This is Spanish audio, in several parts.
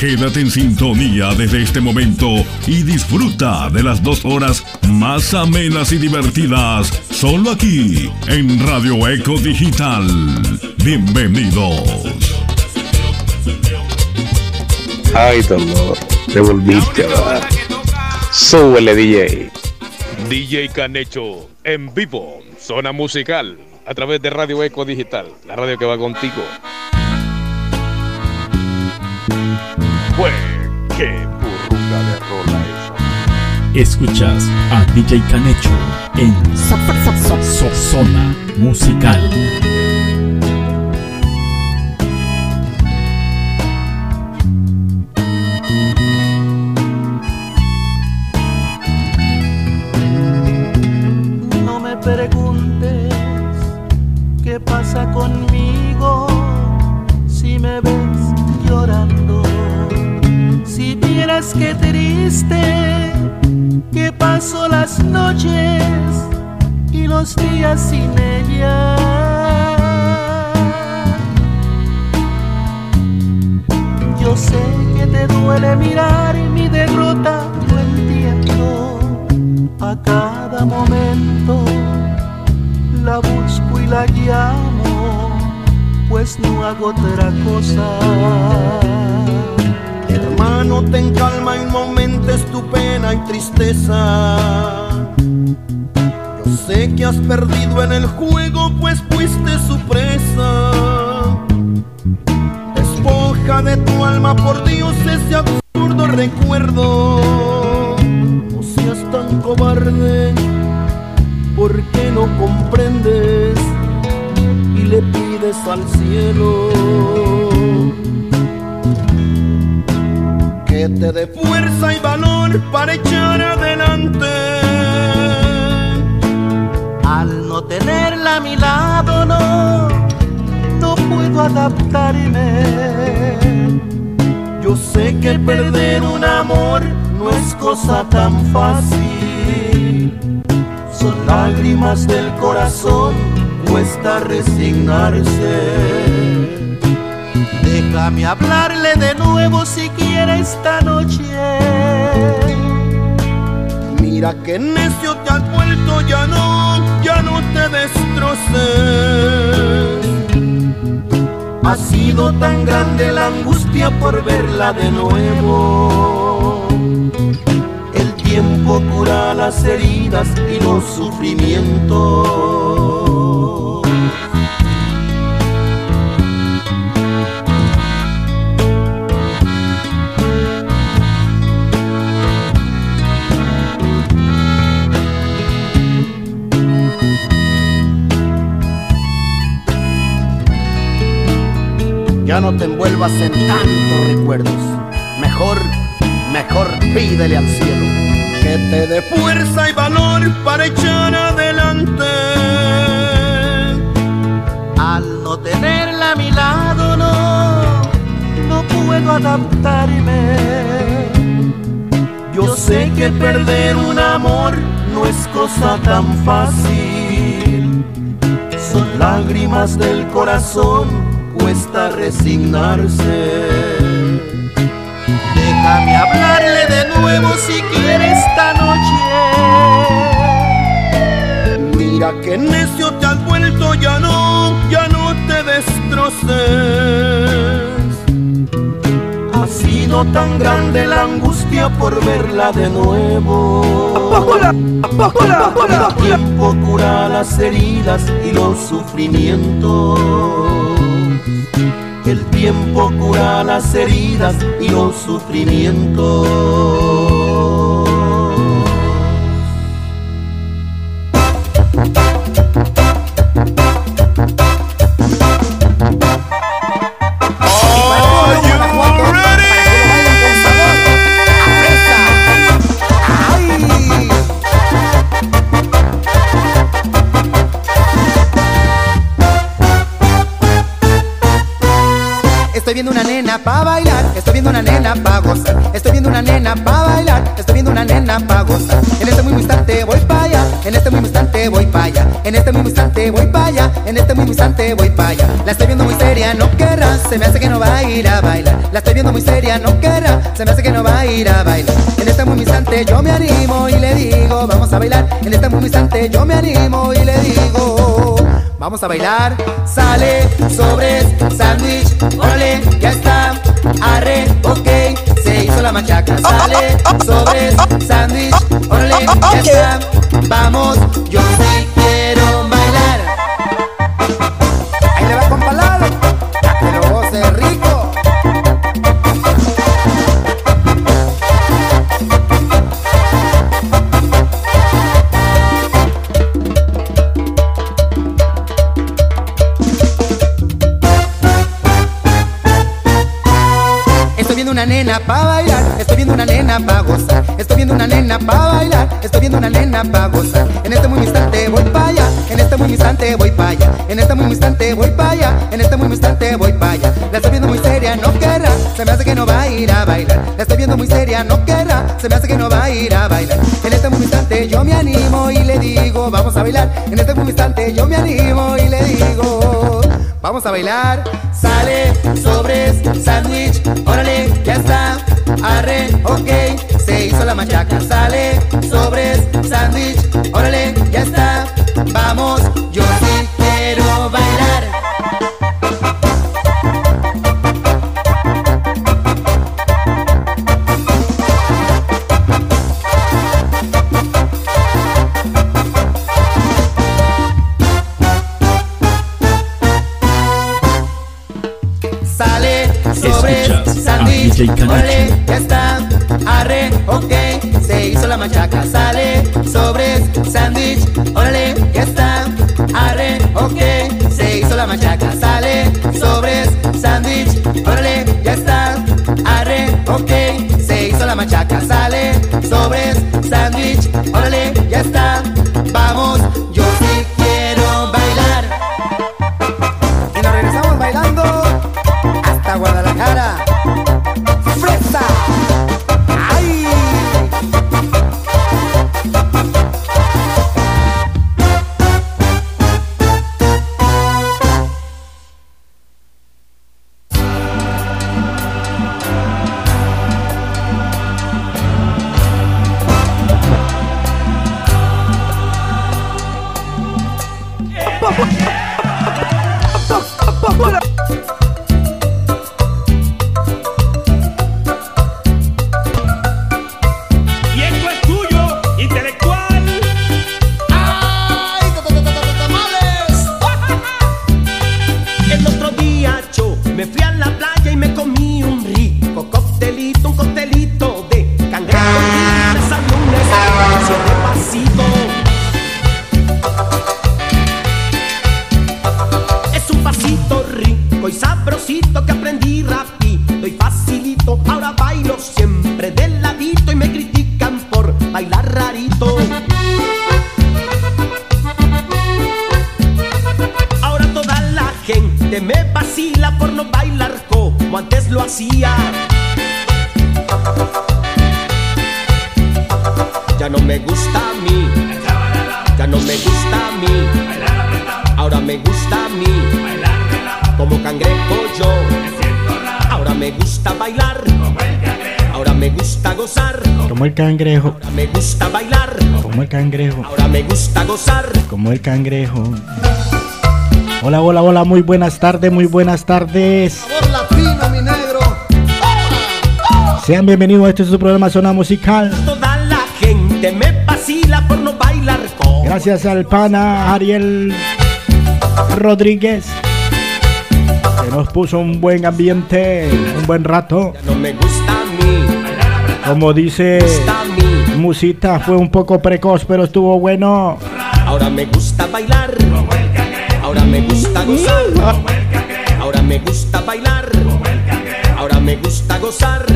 Quédate en sintonía desde este momento y disfruta de las dos horas más amenas y divertidas, solo aquí en Radio Eco Digital. Bienvenidos. Ay, dolor, te volviste a dar. Súbele, DJ. DJ Canecho, en vivo, zona musical, a través de Radio Eco Digital, la radio que va contigo. Fue, qué de rola eso. Escuchas a DJ Canecho en Zona Musical. No me preguntes qué pasa conmigo si me Vieras qué triste que paso las noches y los días sin ella. Yo sé que te duele mirar mi derrota, lo entiendo. A cada momento la busco y la llamo, pues no hago otra cosa. Hermano, ten calma y no tu pena y tristeza. Yo sé que has perdido en el juego, pues fuiste su presa. Despoja de tu alma, por Dios, ese absurdo recuerdo. No seas tan cobarde, porque no comprendes y le pides al cielo que te dé fuerza y valor para echar adelante. Al no tenerla a mi lado, no, no puedo adaptarme. Yo sé que perder un amor no es cosa tan fácil. Son lágrimas del corazón, cuesta resignarse. Déjame hablarle de nuevo si quiere esta noche. Mira que necio te has vuelto, ya no, ya no te destroces. Ha sido tan grande la angustia por verla de nuevo. El tiempo cura las heridas y los sufrimientos. Ya no te envuelvas en tantos recuerdos. Mejor, mejor pídele al cielo. que te dé fuerza y valor para echar adelante. Al no tenerla a mi lado, no, no puedo adaptarme. Yo sé que perder un amor no es cosa tan fácil. Son lágrimas del corazón, cuesta resignarse. Déjame hablarle de nuevo si quiere esta noche. Mira que necio te has vuelto, ya no, ya no te destroces. Ha sido tan grande la angustia por verla de nuevo. El tiempo cura las heridas y los sufrimientos. El tiempo cura las heridas y los sufrimientos. En este mismo instante voy pa' allá, en este mismo instante voy pa' allá. En este mismo instante voy pa' allá, en este mismo instante voy pa' allá. La estoy viendo muy seria, no querrá, se me hace que no va a ir a bailar. La estoy viendo muy seria, no querrá, se me hace que no va a ir a bailar. En este mismo instante yo me animo y le digo, vamos a bailar. En este mismo instante yo me animo y le digo, vamos a bailar. Sale, sobres, sándwich, ole, ya está. Arre, ok, se hizo la machaca. Sale, sobres, sándwich, ole, ya está. Vamos, yo sí una nena pa' bailar, estoy viendo una nena pa' gozar, estoy viendo una nena pa' bailar, estoy viendo una nena pa' gozar. En este mismo instante voy pa' allá, en este mismo instante voy pa' allá, en este mismo instante voy pa' allá, en este mismo instante voy pa' allá. La estoy viendo muy seria, no querrá, se me hace que no va a ir a bailar. La estoy viendo muy seria, no querrá, se me hace que no va a ir a bailar. En este mismo instante yo me animo y le digo, vamos a bailar. En este mismo instante yo me animo y le digo, vamos a bailar. Sale, sobres, sándwich, órale, ya está. Arre, ok, se hizo la machaca. Sale, sobres, sándwich, órale, ya está. Vamos, yo sí quiero bailar. Escuchas a DJ Canacho. ya está. Arre, ok, se hizo la machaca. Sale, sobres, sándwich, órale, ya está. Arre, ok, se hizo la machaca. Sale, sobres, sándwich, órale, ya está. Arre, ok, se hizo la machaca. Sale, sobres, sándwich, órale, ya está. El cangrejo, Ahora me gusta bailar, como el cangrejo, ahora me gusta gozar. como el cangrejo. Hola, hola, hola, muy buenas tardes, muy buenas tardes. Mi negro. Sean bienvenidos a este su programa Zona Musical. Toda la gente me vacila por no bailar Gracias al pana Ariel Rodríguez, que nos puso un buen ambiente, un buen rato. Ya no me gusta a mí, Como dice. Musita, fue un poco precoz, pero estuvo bueno. Ahora me gusta bailar, ahora me gusta gozar. Ahora me gusta bailar, ahora me gusta gozar.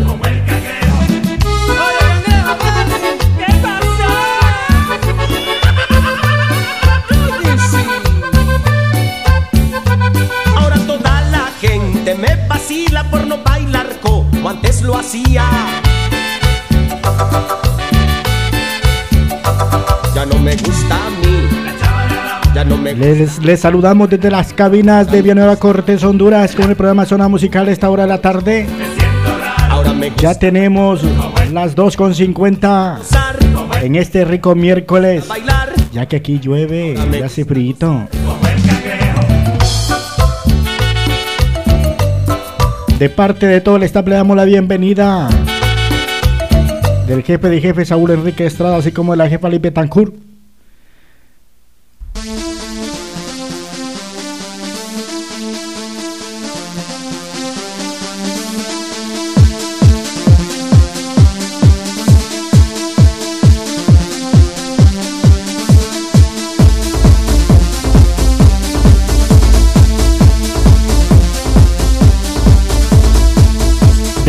Ahora toda la gente me vacila por no bailar como antes lo hacía. Ya no me gusta a mí. Ya no me Les, les saludamos desde las cabinas de Villanueva Cortés, Honduras, con el programa Zona Musical a esta hora de la tarde. Ya tenemos las 2.50 en este rico miércoles, ya que aquí llueve y hace frío. De parte de todo el staff le damos la bienvenida del jefe de jefe Saúl Enrique Estrada, así como de la jefa Lipe Tancur.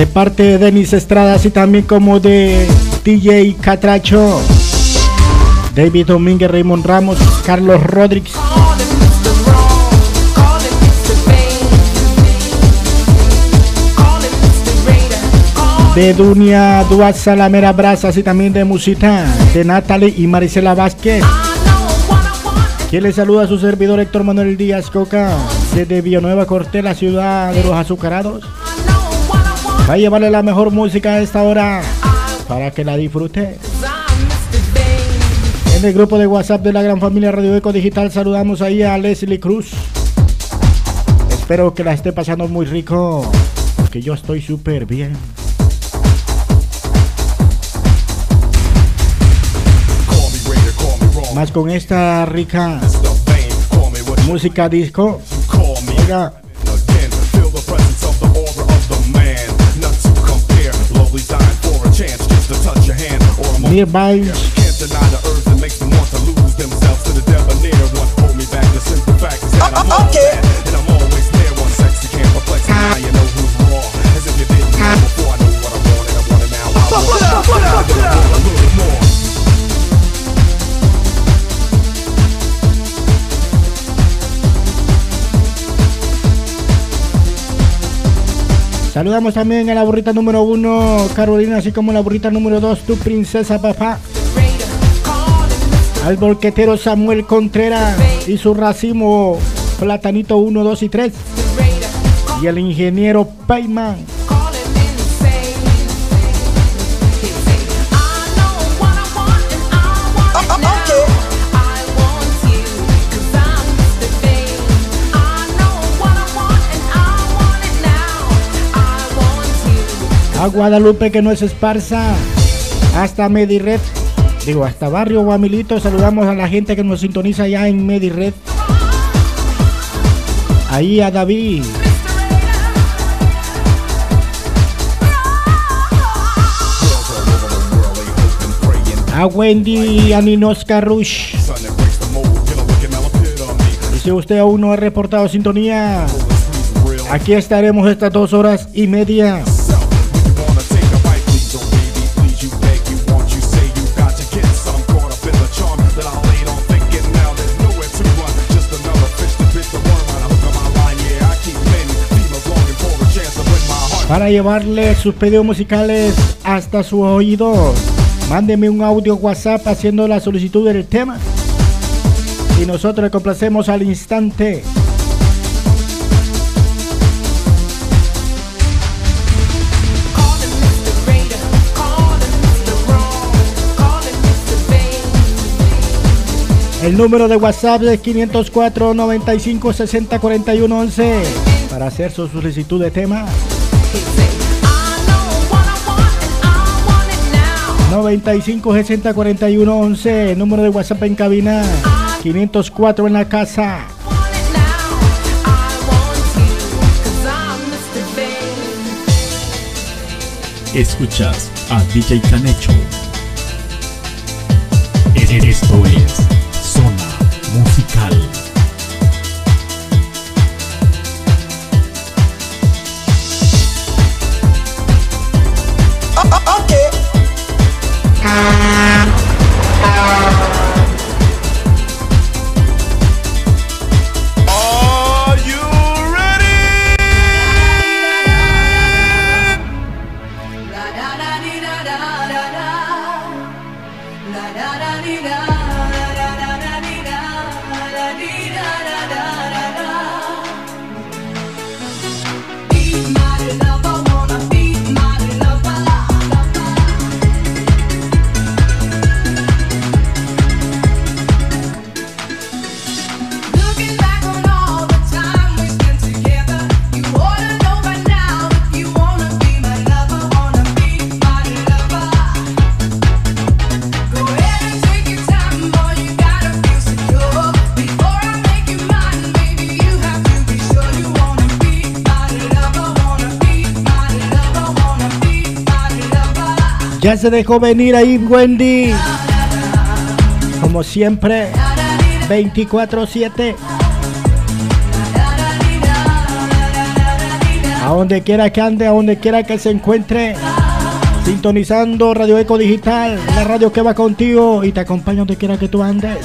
De parte de Denis Estrada, así también como de DJ Catracho, David Domínguez, Raymond Ramos, Carlos Rodríguez, de Dunia Duaza, La Mera Brasa, así también de Musita, de Natalie y Marisela Vázquez. Quien le saluda a su servidor Héctor Manuel Díaz Coca, desde Villanueva Cortés, la ciudad de los azucarados. Va a llevarle la mejor música a esta hora para que la disfrute. En el grupo de WhatsApp de la gran familia Radio Eco Digital saludamos ahí a Leslie Cruz. Espero que la esté pasando muy rico, porque yo estoy súper bien. Más con esta rica música disco. Oiga, to touch your hand or a nearby. Can't deny the urge that makes them want to lose themselves to the devil. Near one. Hold me back, the simple fact is that I'm all okay. bad, and I'm always there one. sex. You can't perplex now. You know who's you as if you didn't know before. I know what I want and I want it now. I want it now. Saludamos también a la burrita número uno, Carolina, así como la burrita número dos, tu princesa papá. Al bolquetero Samuel Contreras y su racimo Platanito 1, 2 y 3. Y el ingeniero Payman. A Guadalupe que no es esparza. Hasta Medired. Digo, hasta Barrio Guamilito. Saludamos a la gente que nos sintoniza allá en Medired. Ahí a David. A Wendy y a Ninoska Rush. Y si usted aún no ha reportado sintonía, aquí estaremos estas dos horas y media. Para llevarle sus pedidos musicales hasta su oído. Mándeme un audio WhatsApp haciendo la solicitud del tema y nosotros le complacemos al instante. El número de WhatsApp es 504 95 60 41 11 para hacer su solicitud de tema. 95 60 41 11, número de WhatsApp en cabina, 504 en la casa. Escuchas a DJ Canecho. Esto es Zona Musical. Se dejó venir ahí Wendy. Como siempre, 24-7. A donde quiera que ande, a donde quiera que se encuentre. Sintonizando Radio Eco Digital, la radio que va contigo y te acompaña donde quiera que tú andes.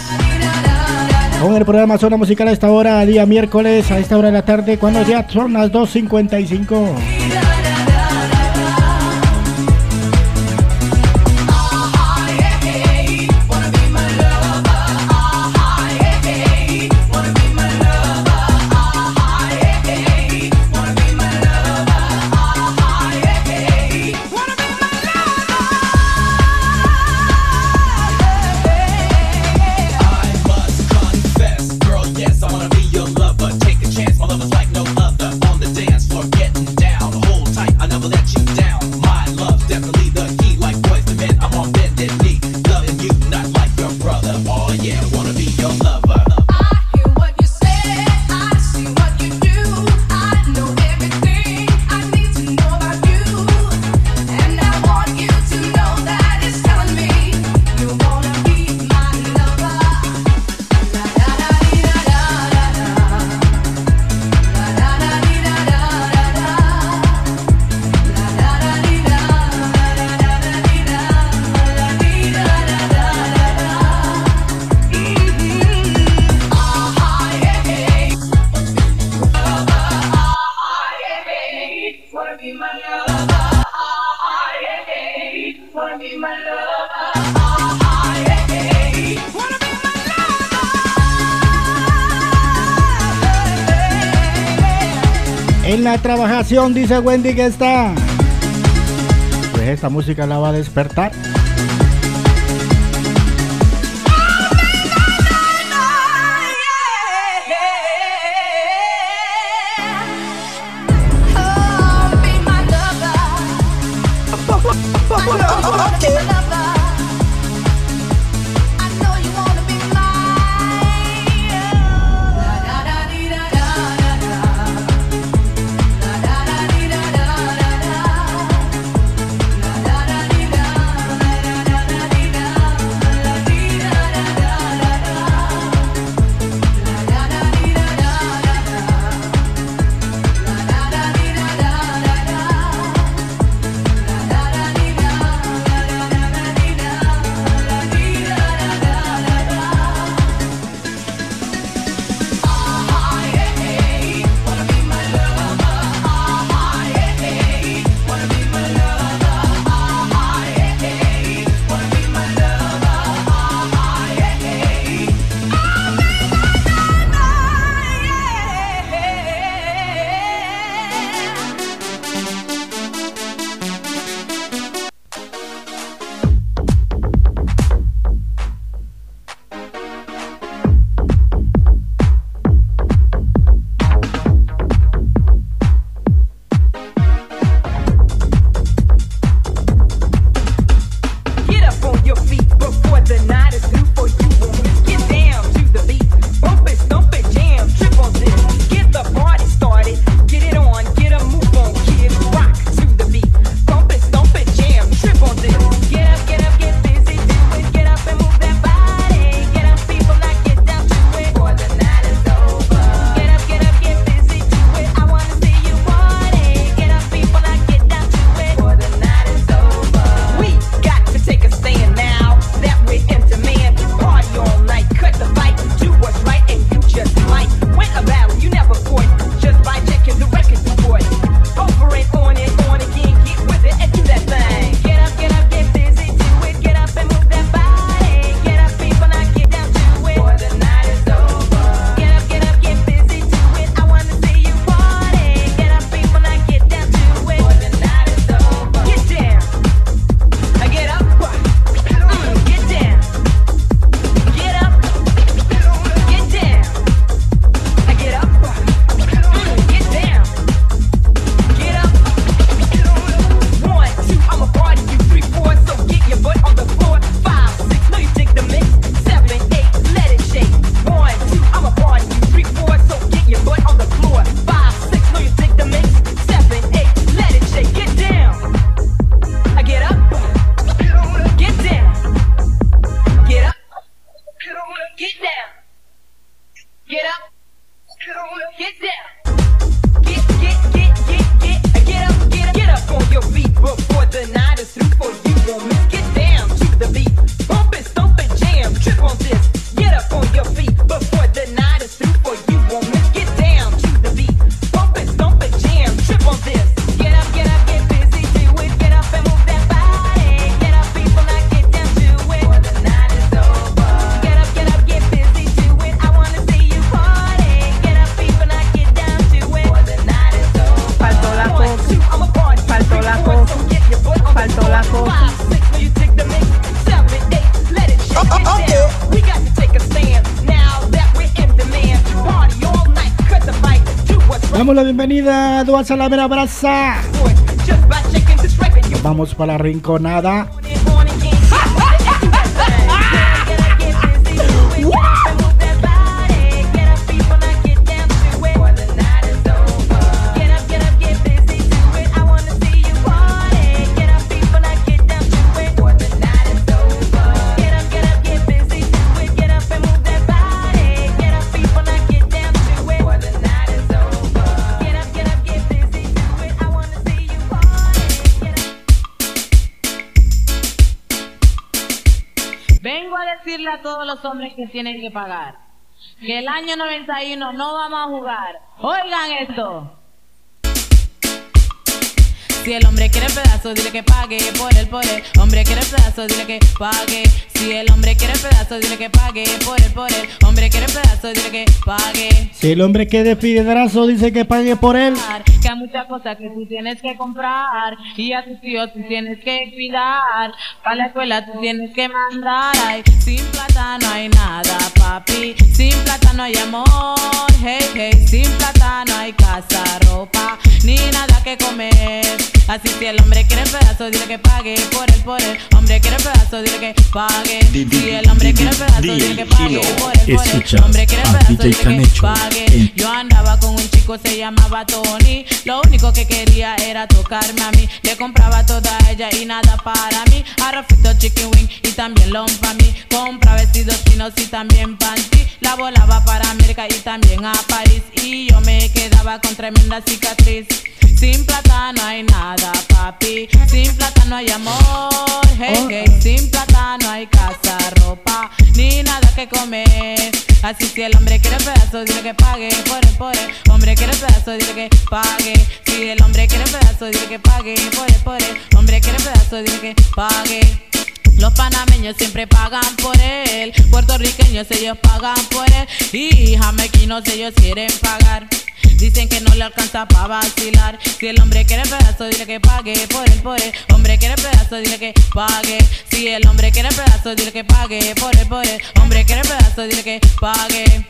Con el programa Zona Musical a esta hora, día miércoles, a esta hora de la tarde, cuando ya son las 2.55. dice Wendy que está. Pues esta música la va a despertar. Bienvenida a Dual Salamera Brasa. Vamos para la rinconada. Los hombres que tienen que pagar. Que el año 91 no vamos a jugar. Oigan esto. Si el hombre quiere pedazo, dile que pague por el por el. Hombre quiere pedazo, dile que pague. Si el hombre quiere pedazo, dile que pague por el por el. Hombre quiere pedazo, dile que pague. Si el hombre quiere pedazo, dice que pague por él. Que hay muchas cosas que tú tienes que comprar y a tus tíos tú tienes que cuidar. Para la escuela tú tienes que mandar. Ay, sin plata no hay nada, papi. Sin plata no hay amor. Hey, hey, sin plata no hay casa, ropa, ni nada que comer. Así si el hombre quiere pedazo, dile que pague por él, por él. Hombre quiere pedazo, dile que pague. Si el hombre quiere pedazo, dile que pague por él, por él. Hombre quiere pedazo, dile que pague. Yo andaba con un chico, se llamaba Tony. Lo único que quería era tocarme a mí. Le compraba toda ella y nada para mí. Arrofito, chicken wing y también long para mí. Compra vestidos chinos y también panty. La volaba para América y también a París. Y yo me quedaba con tremenda cicatriz. Sin plata no hay nada, papi. Sin plata no hay amor. Hey, hey. Sin plata no hay casa, ropa, ni nada que comer. Así si el hombre quiere pedazo, dile que pague por el por el. Hombre quiere pedazo, dile que pague. Si el hombre quiere pedazo, dile que pague por el por el. Hombre quiere pedazo, dile que pague. Los panameños siempre pagan por él, puertorriqueños ellos pagan por él y jamequinos ellos quieren pagar. Dicen que no le alcanza para vacilar. Si el hombre quiere pedazo, dile que pague por por él. Hombre quiere pedazo, dile que pague. Si el hombre quiere pedazo, dile que pague por por él. Hombre quiere pedazo, dile que pague.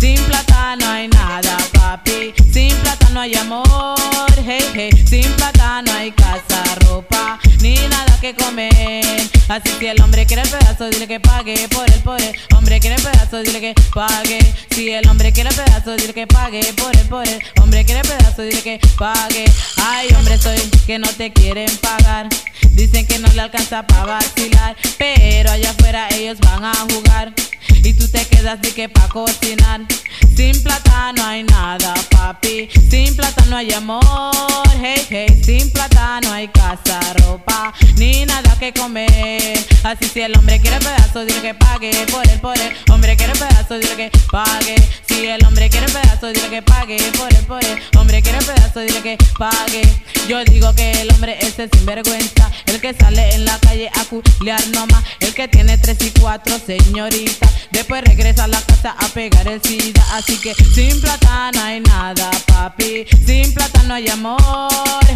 Sin plata no hay nada, papi. Sin plata no hay amor, hey, hey. Sin plata no hay casa, ropa, ni nada que comer. Así si el hombre quiere pedazo, dile que pague por por él. Hombre quiere pedazo, dile que pague. Si el hombre quiere pedazo, dile que pague por por él. Hombre quiere pedazo, dile que pague. Ay, hombre, soy que no te quieren pagar. Dicen que no le alcanza para vacilar, pero allá afuera ellos van a jugar. Y tú te quedas de que pa' cocinar. Sin plata no hay nada, papi. Sin plata no hay amor, hey, hey. Sin plata no hay casa, ropa, ni nada que comer. Así si el hombre quiere pedazo, dile que pague por él, por él. Hombre quiere pedazo, dile que pague. Si el hombre quiere pedazo, dile que pague por él, por él. Hombre quiere pedazo, dile que pague. Yo digo que el hombre ese es sinvergüenza. El que sale en la calle a culiar nomás. El que tiene tres y cuatro señoritas. Después regresa a la casa a pegar el SIDA. Así que sin plata no hay nada, papi. Sin plata no hay amor,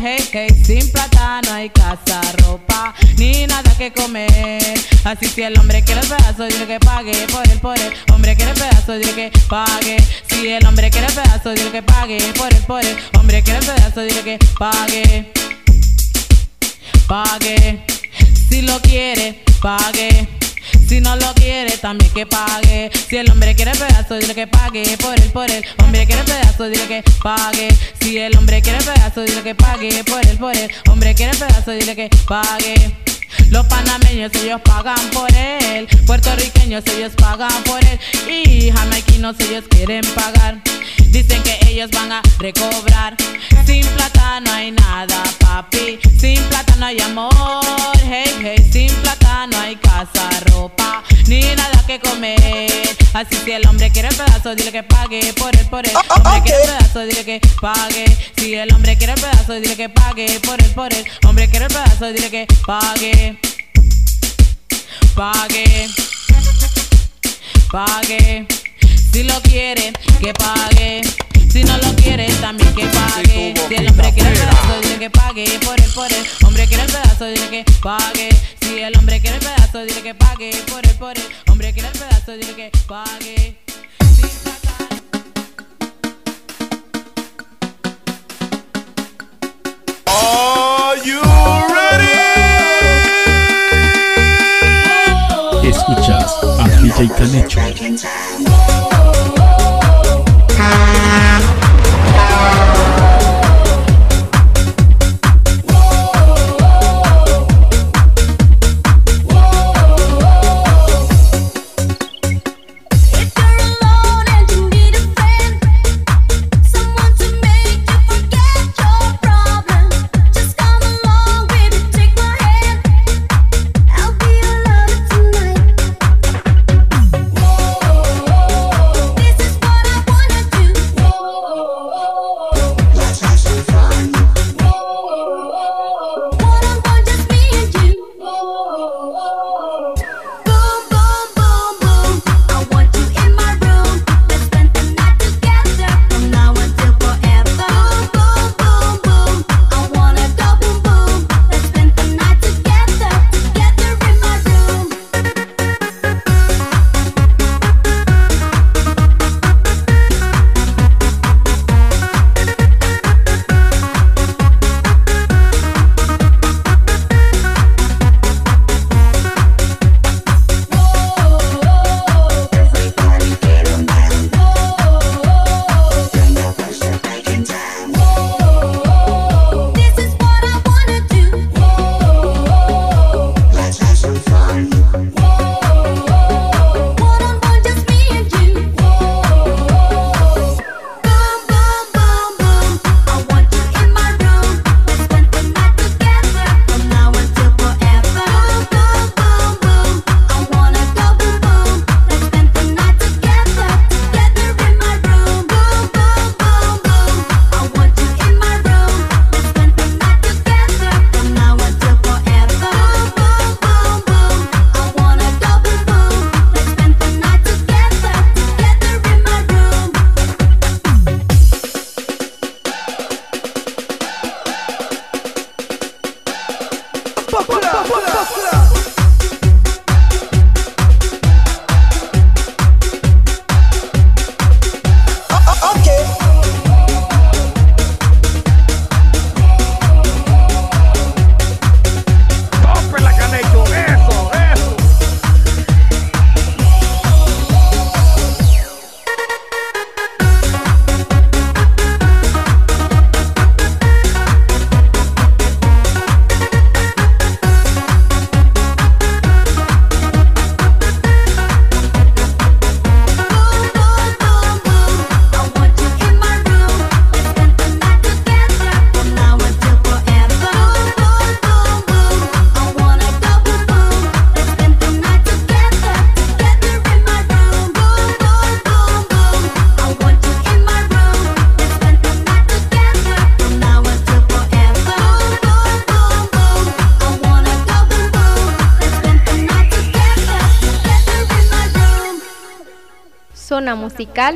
hey, hey. Sin plata no hay casa, ropa, ni nada que comer. Así si el hombre quiere el pedazo, dile que pague por él, por él. Hombre quiere el pedazo, dile que pague. Si el hombre quiere el pedazo, dile que pague por él, por él. Hombre quiere el pedazo, dile que pague. Pague. Si lo quiere, pague. Si no lo quiere, también que pague. Si el hombre quiere pedazo, dile que pague. Por él, por él. Hombre quiere pedazo, dile que pague. Si el hombre quiere pedazo, dile que pague. Por él, por él. Hombre quiere pedazo, dile que pague. Los panameños ellos pagan por él, puertorriqueños ellos pagan por él y jamaiquinos ellos quieren pagar. Dicen que ellos van a recobrar. Sin plata no hay nada, papi. Sin plata no hay amor, hey, hey. Sin plata no hay casa, ropa, ni nada que comer. Así si el hombre quiere pedazo, dile que pague por él, por él. Hombre quiere pedazo, dile que pague. Si el hombre quiere pedazo, dile que pague por él, por él. Hombre quiere pedazo, dile que pague. Pague. Pague. Si lo quiere, que pague. Si no lo quiere, también que pague. Si el hombre quiere el pedazo, dile que pague. Por él, por él. Hombre quiere el pedazo, dile que pague. Si el hombre quiere el pedazo, dile que pague. Por él, por él. Hombre quiere el pedazo, dile que pague. Are you ready? Escuchas a DJ Canecho. Yeah.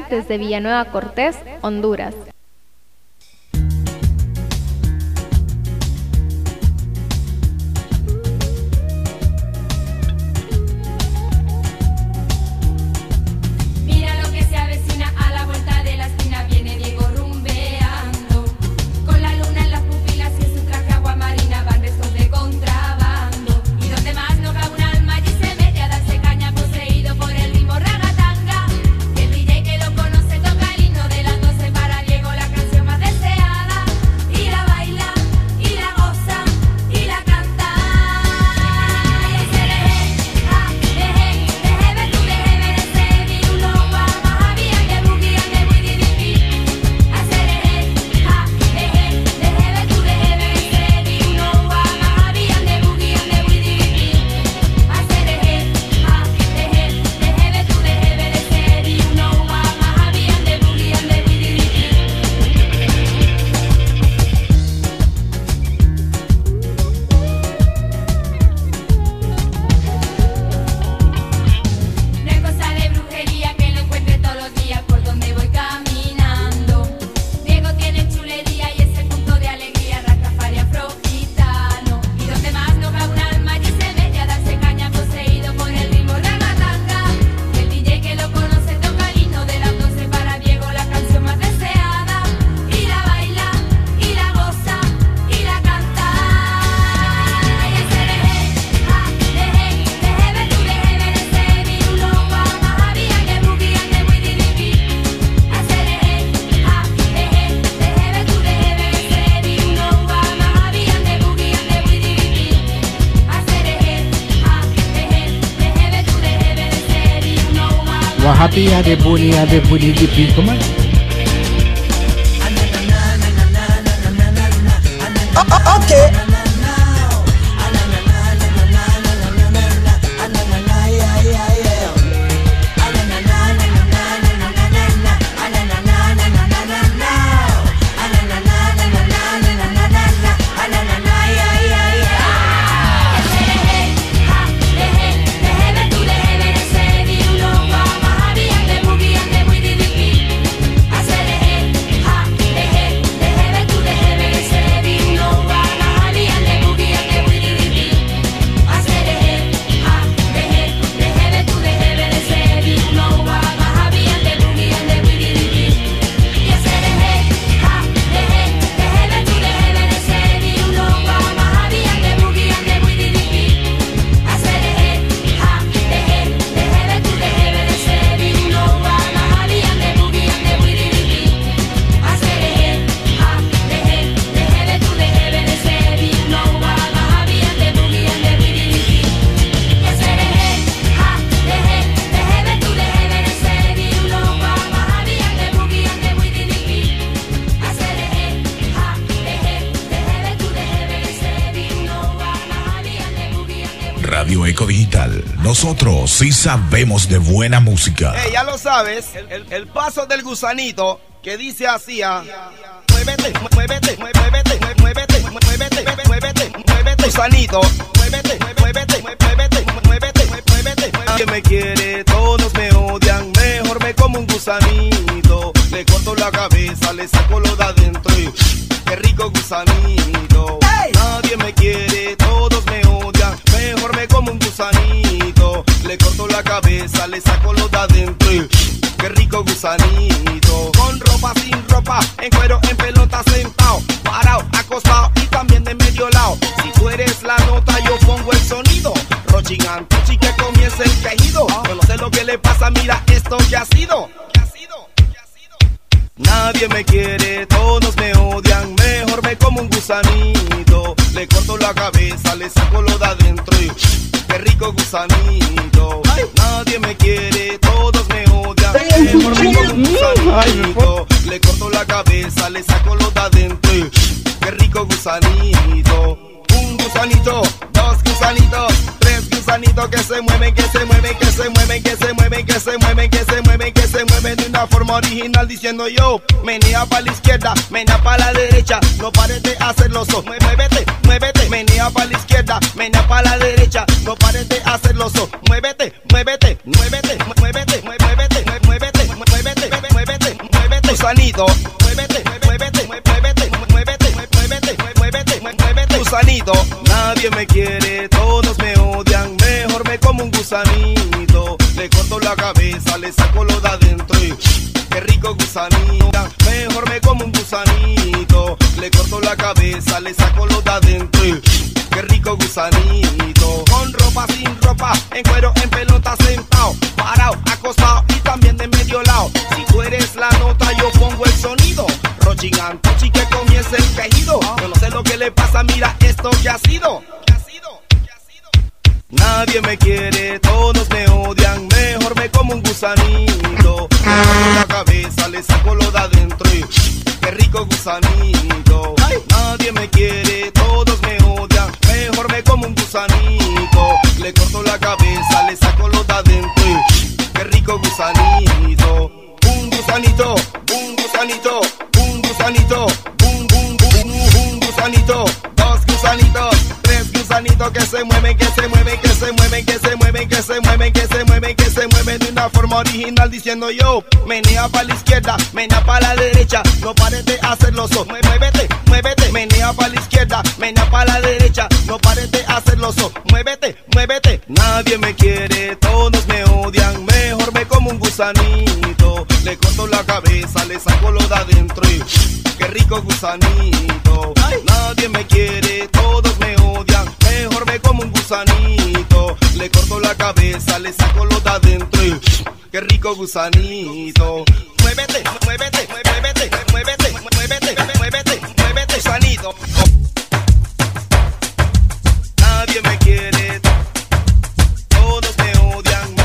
Desde Villanueva Cortés, Honduras. Wahapia de Bunia de Buni de Pintoman. Okay. Nosotros sí sabemos de buena música. Eh, ya lo sabes, el, el- el paso del gusanito que dice así, ah, muévete, mu- muévete, mu- muévete, mu- muévete, mu- muévete, mu- muévete, muévete, gusanito, muévete, mu- muévete, mu- muévete, mu- muévete, mu- muévete, Nadie me quiere, todos me odian, mejor me como un gusanito, le corto la cabeza, le saco lo de adentro y qué rico gusanito. Nadie me quiere, todos me odian, mejor me como un gusanito, le corto la cabeza, le saco lo de adentro qué rico gusanito. Con ropa, sin ropa, en cuero, en pelota, sentado, parado, acostado y también de medio lado. Si tú eres la nota, yo pongo el sonido. Rochin Antucci que comience el quejido. Yo no sé lo que le pasa, mira esto que ha sido. Nadie me quiere, todos me odian, mejor me como un gusanito. Le corto la cabeza, le saco lo de adentro y qué rico gusanito. Nadie me quiere, todos me odian, gusanito. Le corto la cabeza, le saco lo de adentro qué rico gusanito. Un gusanito, dos gusanitos, tres gusanitos que se mueven, que se mueven, que se mueven, que se mueven, que se mueven, que se mueven, que una forma original diciendo yo, menea para la izquierda, menea para la derecha, no pares de hacerlo so, muévete, muévete, menea para la izquierda, menea para la derecha, no pares de hacerlo so, muévete, muévete, muévete, mu- muévete, muévete, muévete, mu- muévete, muévete, muévete, muévete, mue- muévete, muévete, mu- muévete, muévete, muévete, mue- muévete, gusanito, nadie me quiere, todos me odian, mejor me como un gusanito, le corto la cabeza, le saco lo de adentro y qué rico gusanito, mejor me como un gusanito, le corto la cabeza, le saco lo de adentro y qué rico gusanito, con ropa, sin ropa, en cuero, en pelota, sentado, parado, acostado y también de medio lado, si tú eres la nota yo pongo el sonido, Rochin Antucci que comience el quejido, yo no sé lo que le pasa, mira esto que ha sido. Nadie me quiere, todos me odian, como un gusanito. Le corto la cabeza, le saco lo de adentro y qué rico gusanito. Nadie me quiere, todos me odian, mejor me como un gusanito. Le corto la cabeza, le saco lo de adentro y qué rico gusanito. Un gusanito, un gusanito, un gusanito, un, un, un, un gusanito, dos gusanitos, tres gusanitos que se mueven, que se mueven, que se mueven, que se mueven, que se mueven, que se mueven, forma original diciendo yo, menea para la izquierda, menea para la derecha, no pares de hacerlo so, muévete, muévete, menea para la izquierda, menea para la derecha, no pares de hacerlo so, muévete, muévete, nadie me quiere, todos me odian, mejor me como un gusanito, le corto la cabeza, le saco lo de adentro y qué rico gusanito, nadie me quiere, todos me odian, mejor me como un gusanito, le corto la cabeza, le saco lo de adentro qué rico gusanito, muévete, muévete, muévete, muévete, muévete, muévete, muévete, gusanito. Nadie me quiere, todos me odian.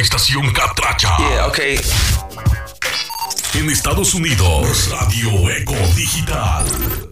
estación catracha. Yeah, okay. En Estados Unidos, Radio Eco Digital.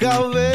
deja.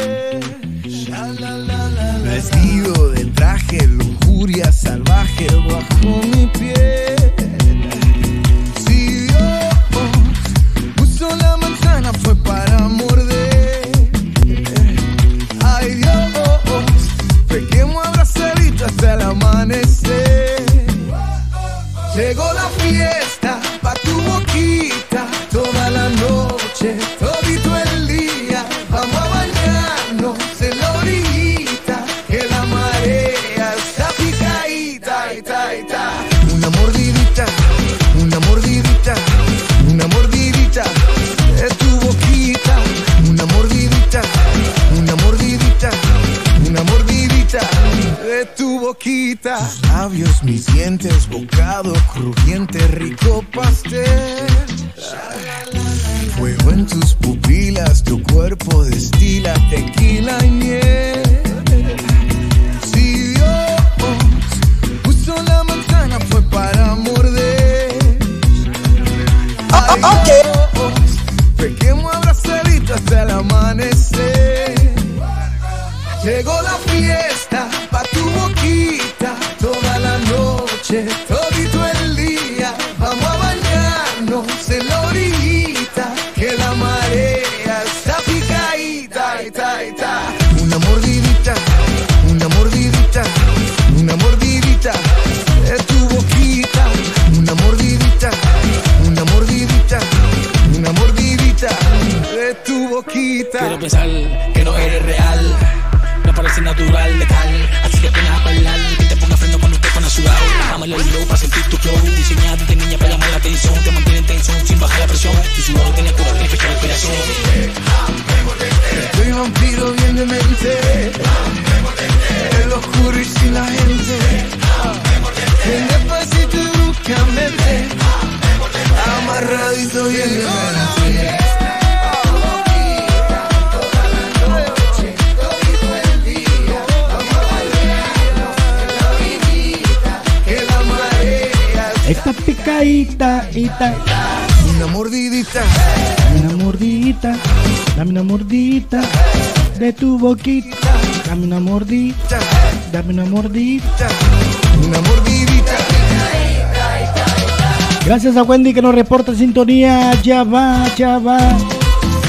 Que nos reporta sintonía. Ya va, ya va.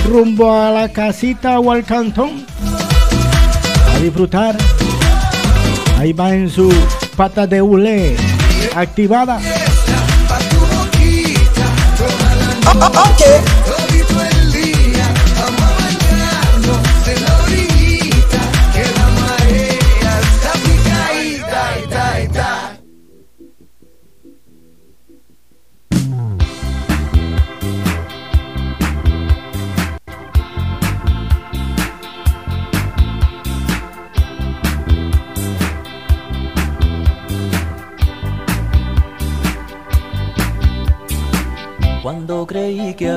Rumbo a la casita o al cantón. A disfrutar. Ahí va en su pata de hule activada. Oh, oh, oh, okay.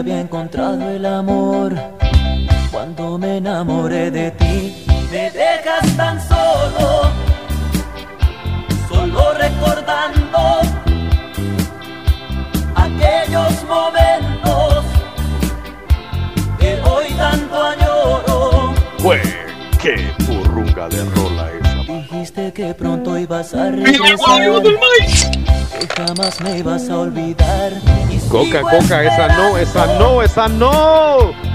había encontrado el amor cuando me enamoré de ti. Me dejas tan solo, solo recordando aquellos momentos que hoy tanto añoro. Güey, qué purrunga de rola esa. Dijiste que pronto ibas a regresar jamás me vas a olvidar. Coca, coca, esa no, esa no, esa no.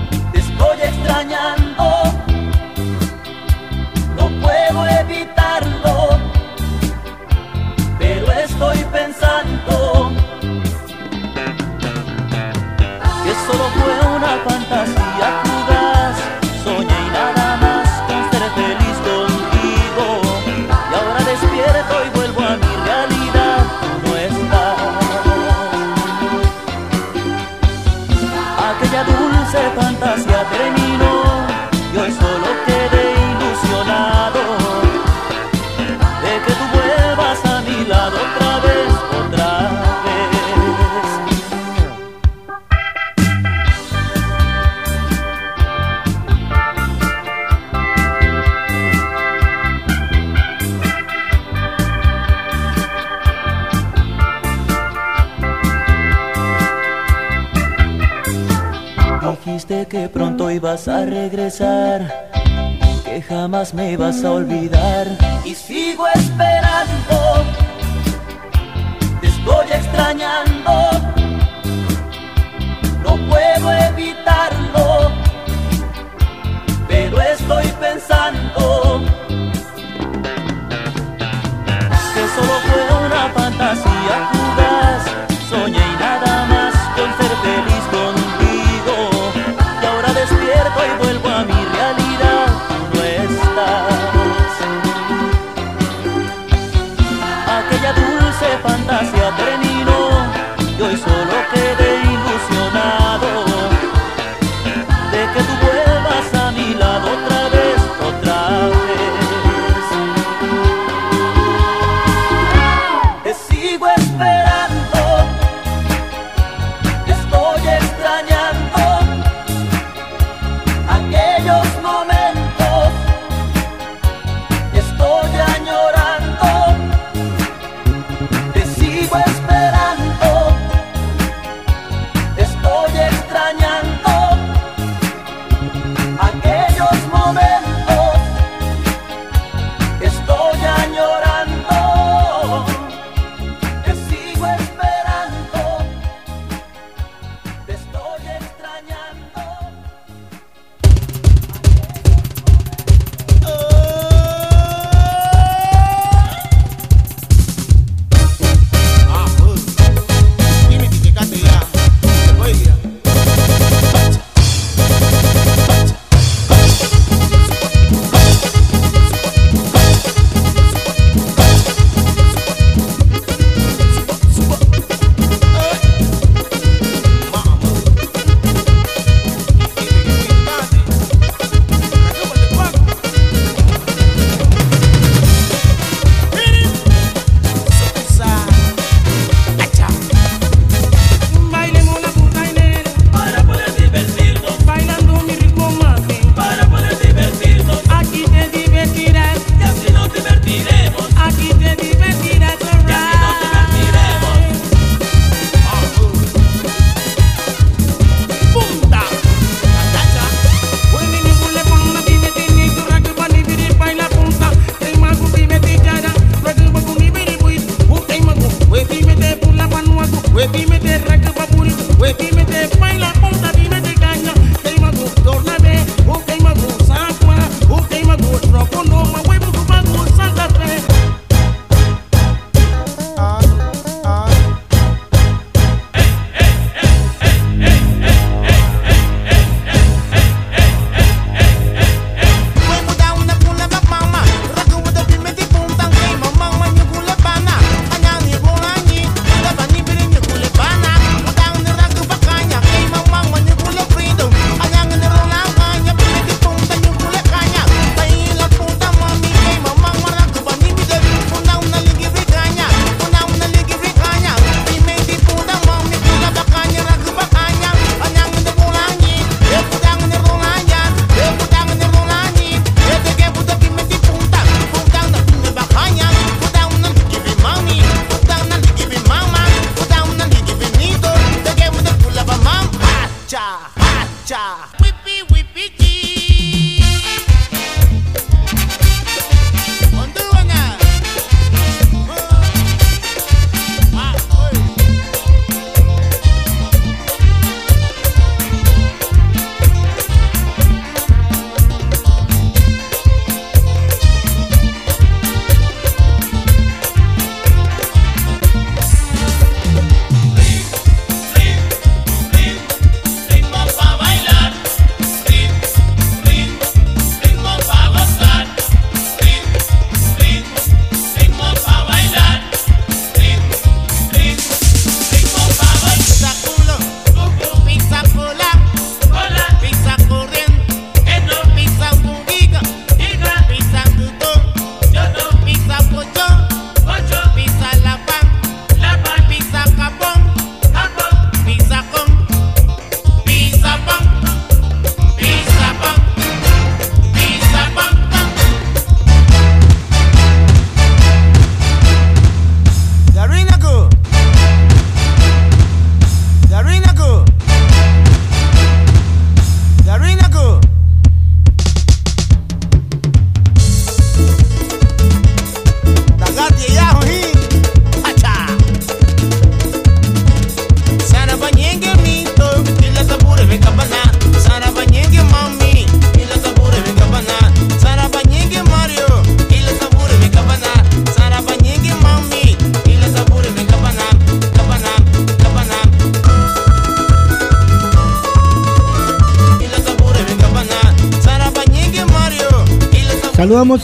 regresar, que jamás me vas a olvidar. Y sigo esperando, te estoy extrañando.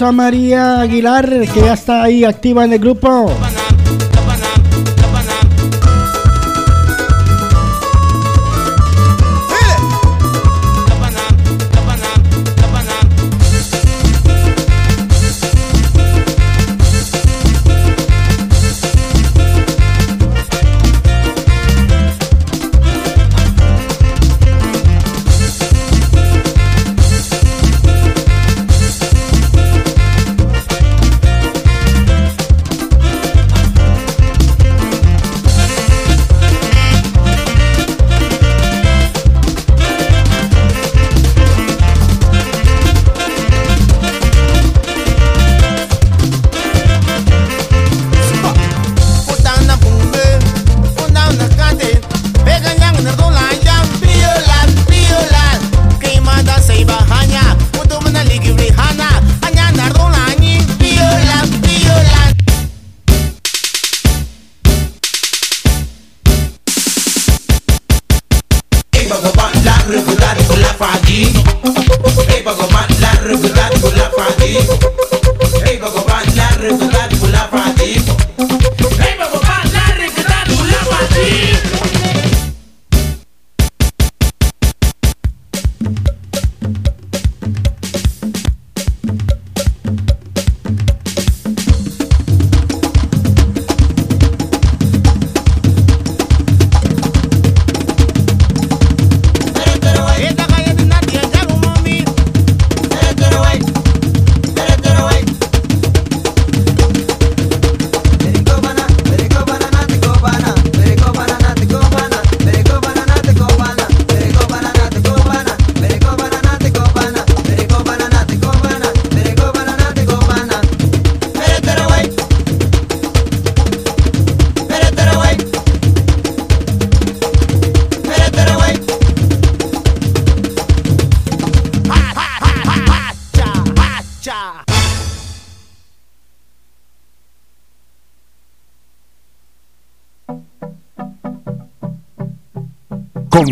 a María Aguilar, que ya está ahí activa en el grupo.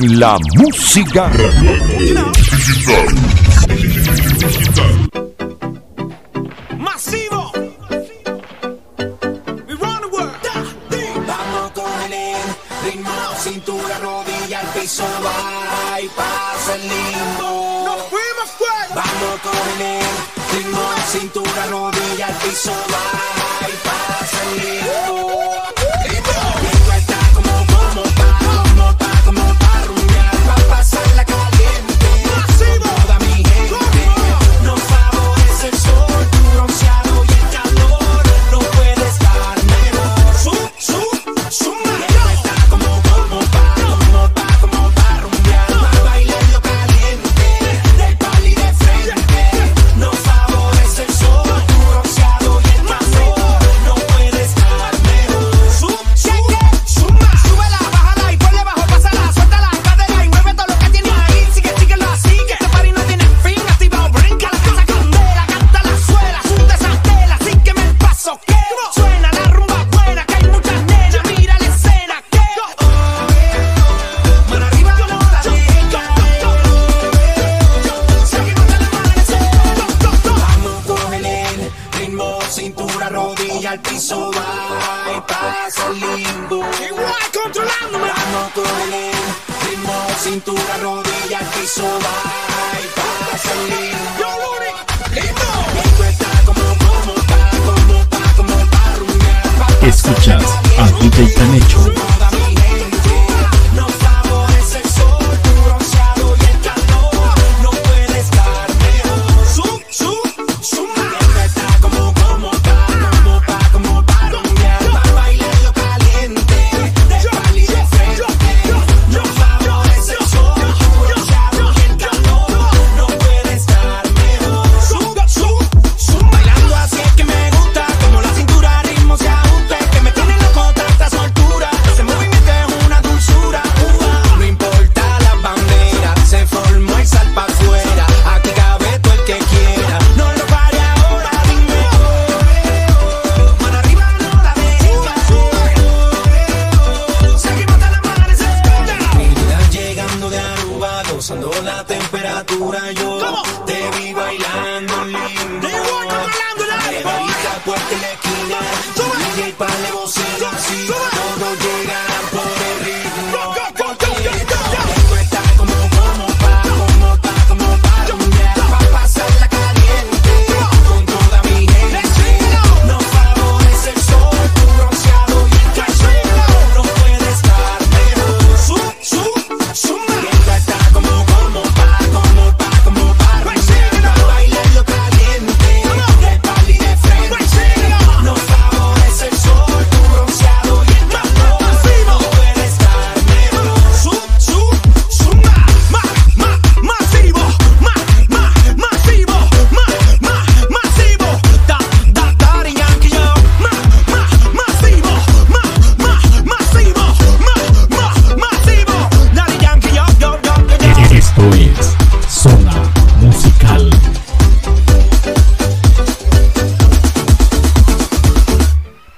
la música.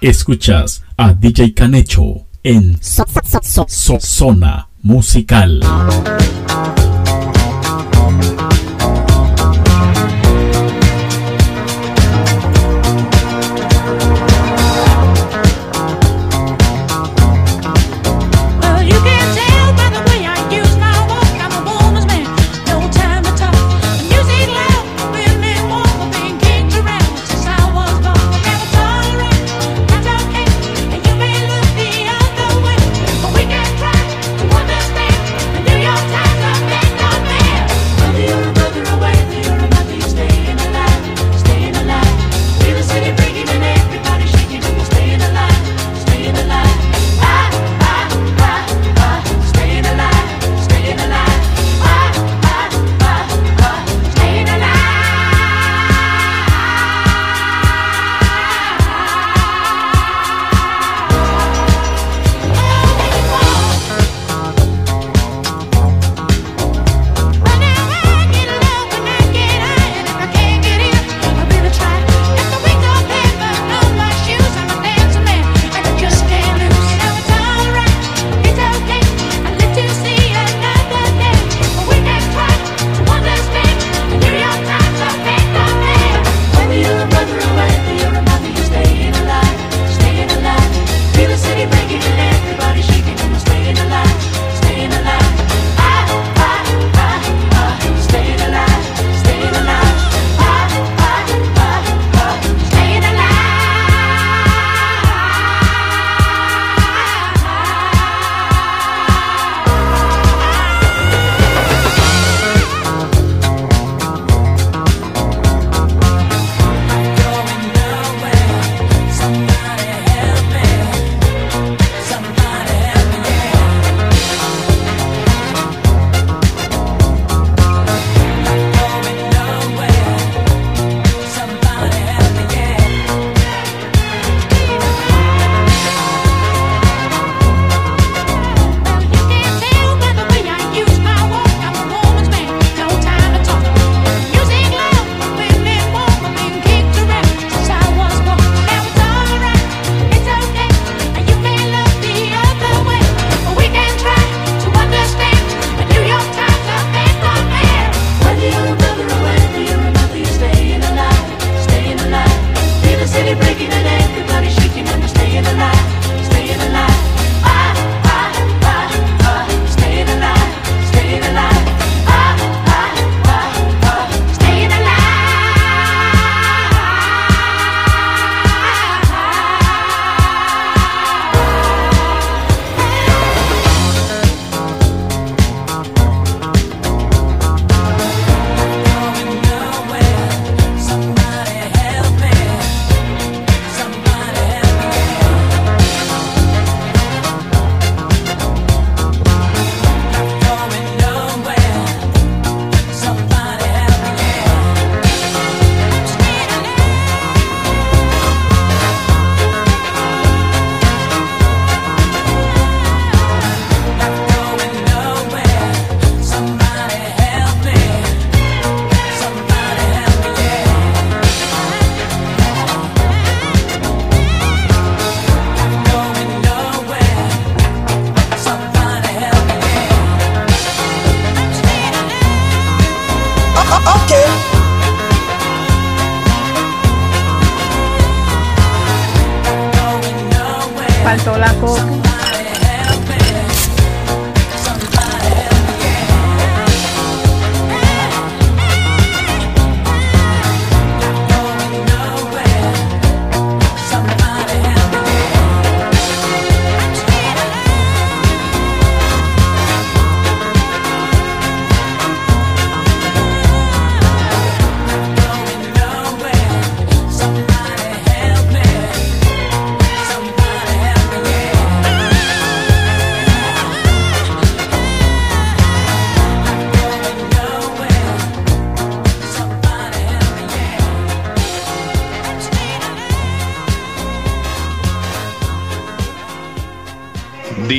Escuchas a DJ Canecho en Zona Musical.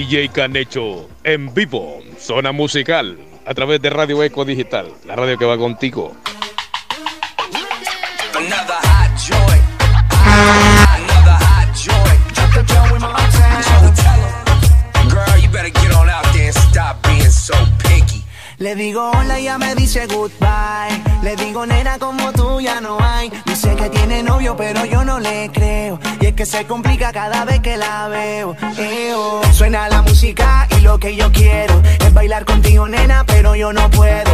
DJ Canecho en vivo, zona musical, a través de Radio Eco Digital, la radio que va contigo. Le digo hola y ya me dice goodbye. Le digo nena como tú ya no hay. Dice que tiene novio pero yo no le creo. Y es que se complica cada vez que la veo. Eo. Suena la música y lo que yo quiero es bailar contigo nena pero yo no puedo.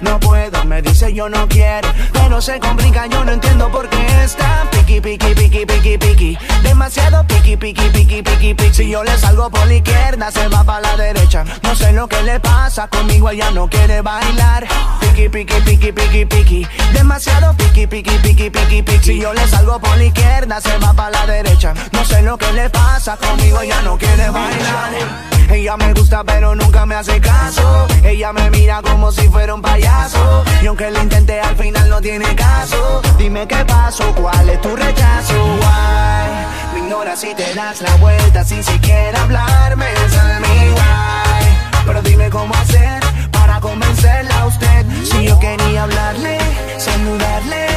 No puedo, me dice yo no quiero Pero se complica, yo no entiendo por qué está Piqui, piqui, piqui, piqui, piqui Demasiado piqui, piqui, piqui, piqui, piqui Si yo le salgo por la izquierda, se va para la derecha No sé lo que le pasa, conmigo ella no quiere bailar Piqui, piqui, piqui, piqui, piqui Demasiado piqui, piqui, piqui, piqui, piqui Si yo le salgo por la izquierda, se va para la derecha. No sé lo que le pasa, conmigo ella no quiere bailar. Ella me gusta pero nunca me hace caso. Ella me mira como si fuera un payaso. Y aunque lo intenté al final no tiene caso. Dime qué pasó, cuál es tu rechazo. Why Me ignoras si te das la vuelta sin siquiera hablarme. Tell me why Pero dime cómo hacer para convencerla a usted. Si yo quería hablarle, saludarle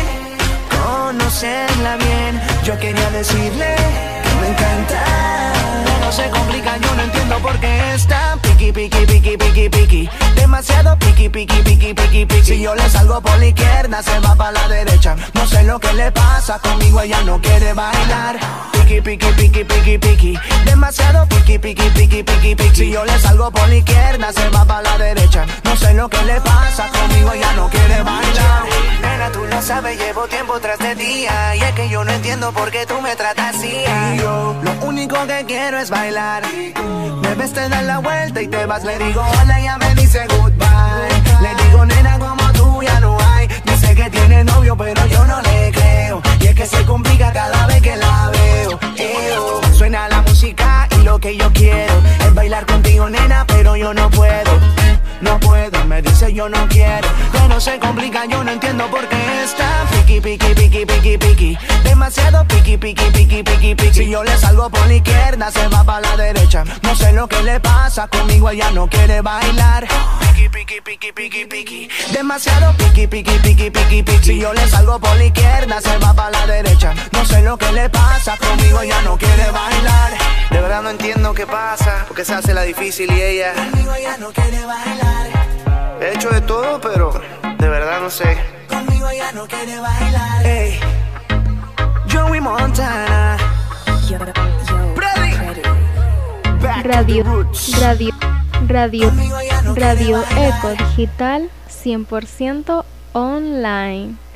Conocerla bien Yo quería decirle que me encanta no se complica, yo no entiendo por qué está piqui, piqui, piqui, piqui, piqui. Demasiado piqui, piqui, piqui, piqui, piqui. Si yo le salgo por la izquierda, se va para la derecha. No sé lo que le pasa, conmigo ella no quiere bailar. Piqui, piqui, piqui, piqui, piqui. Demasiado piqui, piqui, piqui, piqui, piqui. Si yo le salgo por la izquierda, se va para la derecha. No sé lo que le pasa, conmigo ella no quiere bailar. Tú lo sabes, llevo tiempo tras de día. Y es que yo no entiendo por qué tú me tratas así. Yo, lo único que quiero es bailar. Me ves, te das la vuelta y te vas. Le digo hola, ella me dice goodbye. Le digo nena, como tú ya no hay. Dice que tiene novio, pero yo no le creo. Y es que se complica cada vez que la veo. Eo. Suena la música y lo que yo quiero es bailar contigo, nena, pero yo no puedo. Yo no quiero. Pero se complica, yo no entiendo por qué está piqui, piqui, piqui, piqui, piqui. Demasiado piqui, piqui, piqui, piqui, piqui. Si yo le salgo por la izquierda, se va para la derecha. No sé lo que le pasa, conmigo ella no quiere bailar. Piqui, piqui, piqui, piqui, piqui. Demasiado piqui, piqui, piqui, piqui, piqui. Si yo le salgo por la izquierda, se va para la derecha. No sé lo que le pasa, conmigo ella no quiere bailar. De verdad no entiendo qué pasa, porque se hace la difícil y ella. Conmigo ella no quiere bailar. He hecho de todo, pero de verdad no sé. Conmigo ella no quiere bailar. Hey, Joey Montana. Freddy. Back Radio, radio, radio, radio Eco Digital 100% online.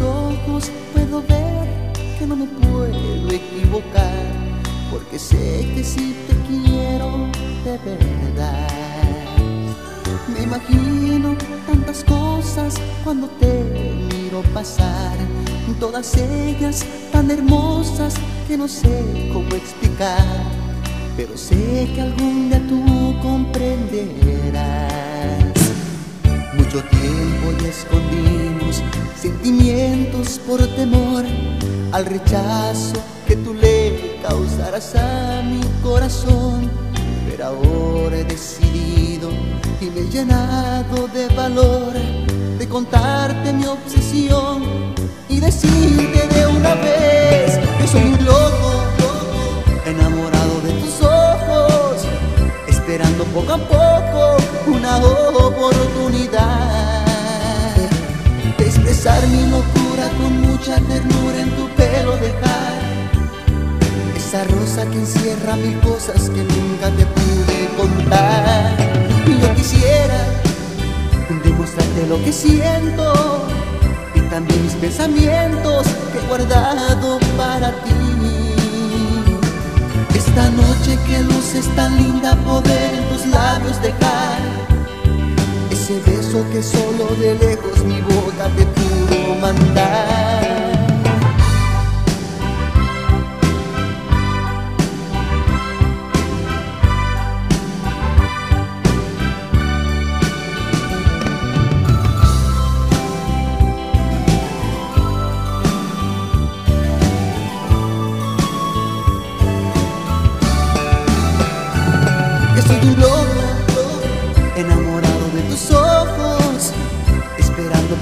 Ojos puedo ver que no me puedo equivocar porque sé que sí te quiero de verdad. Me imagino tantas cosas cuando te miro pasar, todas ellas tan hermosas que no sé cómo explicar pero sé que algún día tú comprenderás. Mucho tiempo ya escondimos sentimientos por temor al rechazo que tú le causarás a mi corazón. Pero ahora he decidido y me he llenado de valor de contarte mi obsesión y decirte de una vez que soy un loco enamorado de tus ojos, esperando poco a poco una oportunidad de expresar mi locura con mucha ternura en tu pelo dejar esa rosa que encierra mil cosas que nunca te pude contar. Y yo quisiera demostrarte lo que siento y también mis pensamientos que he guardado para ti. Esta noche que luces tan linda poder en tus labios dejar Ese beso que solo de lejos mi boca te pudo mandar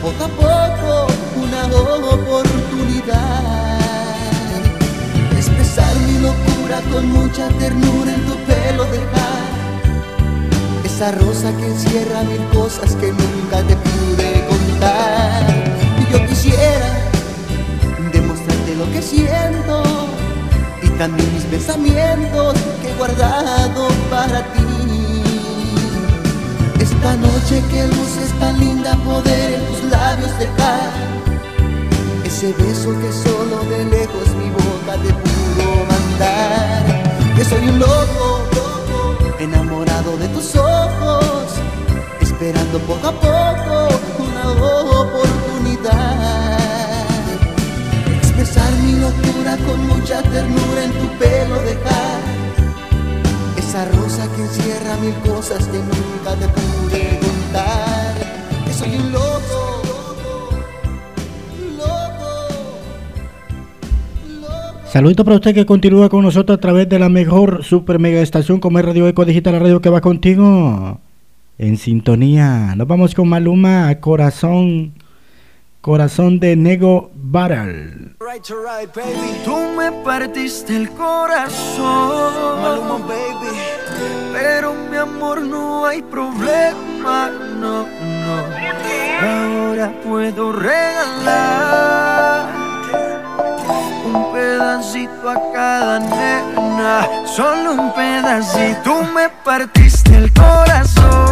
poco a poco una oportunidad. Expresar mi locura con mucha ternura en tu pelo dejar. Esa rosa que encierra mil cosas que nunca te pude contar. Y yo quisiera demostrarte lo que siento y también mis pensamientos que he guardado para ti. Esta noche que luces tan linda poder en tus labios dejar ese beso que solo de lejos mi boca te pudo mandar. Que soy un loco, enamorado de tus ojos, esperando poco a poco una oportunidad. Expresar mi locura con mucha ternura en tu pelo dejar esa rosa que encierra mil cosas que nunca te pude contar. Que soy un loco, Saludito para usted que continúa con nosotros a través de la mejor super mega estación como es Radio Eco Digital, radio que va contigo. En sintonía. Nos vamos con Maluma, Corazón. Corazón de Nego Battle. Tú me partiste el corazón, Maluma, baby. Pero mi amor no hay problema, no, no. Ahora puedo regalar un pedacito a cada nena, solo un pedacito. Tú me partiste el corazón,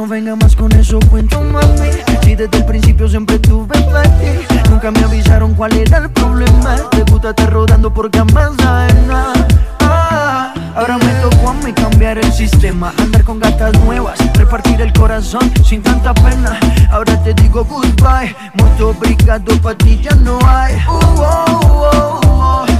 no venga más con eso, cuento mami. Si desde el principio siempre tuve para ti, nunca me avisaron cuál era el problema. Te gusta estar rodando por camas ajenas. Ah, Ahora me tocó a mí cambiar el sistema, andar con gatas nuevas, repartir el corazón sin tanta pena. Ahora te digo goodbye, muy obrigado, pa' ti ya no hay. Uh, oh, oh, oh. Uh,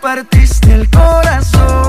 partiste el corazón,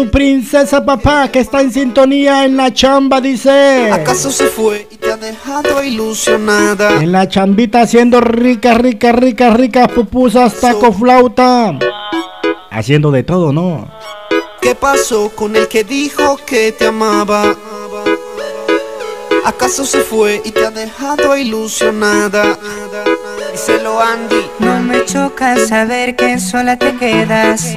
tu princesa papá que está en sintonía en la chamba, dice. ¿Acaso se fue y te ha dejado ilusionada? En la chambita haciendo ricas, ricas, ricas, ricas pupusas, taco flauta. Haciendo de todo, ¿no? ¿Qué pasó con el que dijo que te amaba? ¿Acaso se fue y te ha dejado ilusionada? Díselo Andy. No me choca saber que sola te quedas.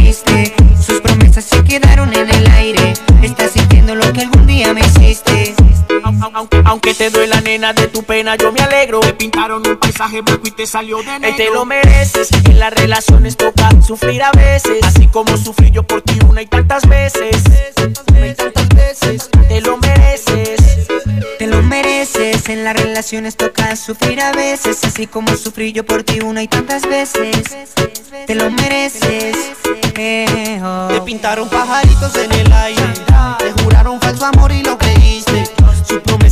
Aunque, te duela nena de tu pena yo me alegro Te pintaron un paisaje blanco y te salió de negro te lo mereces, en las relaciones toca sufrir a veces Así como sufrí yo por ti una y tantas veces Una y tantas veces Te lo mereces Te lo mereces, en las relaciones toca sufrir a veces, así como sufrí yo por ti una y tantas veces. Te lo mereces. eh, oh. Te pintaron pajaritos en el aire, te juraron falso amor y lo creíste.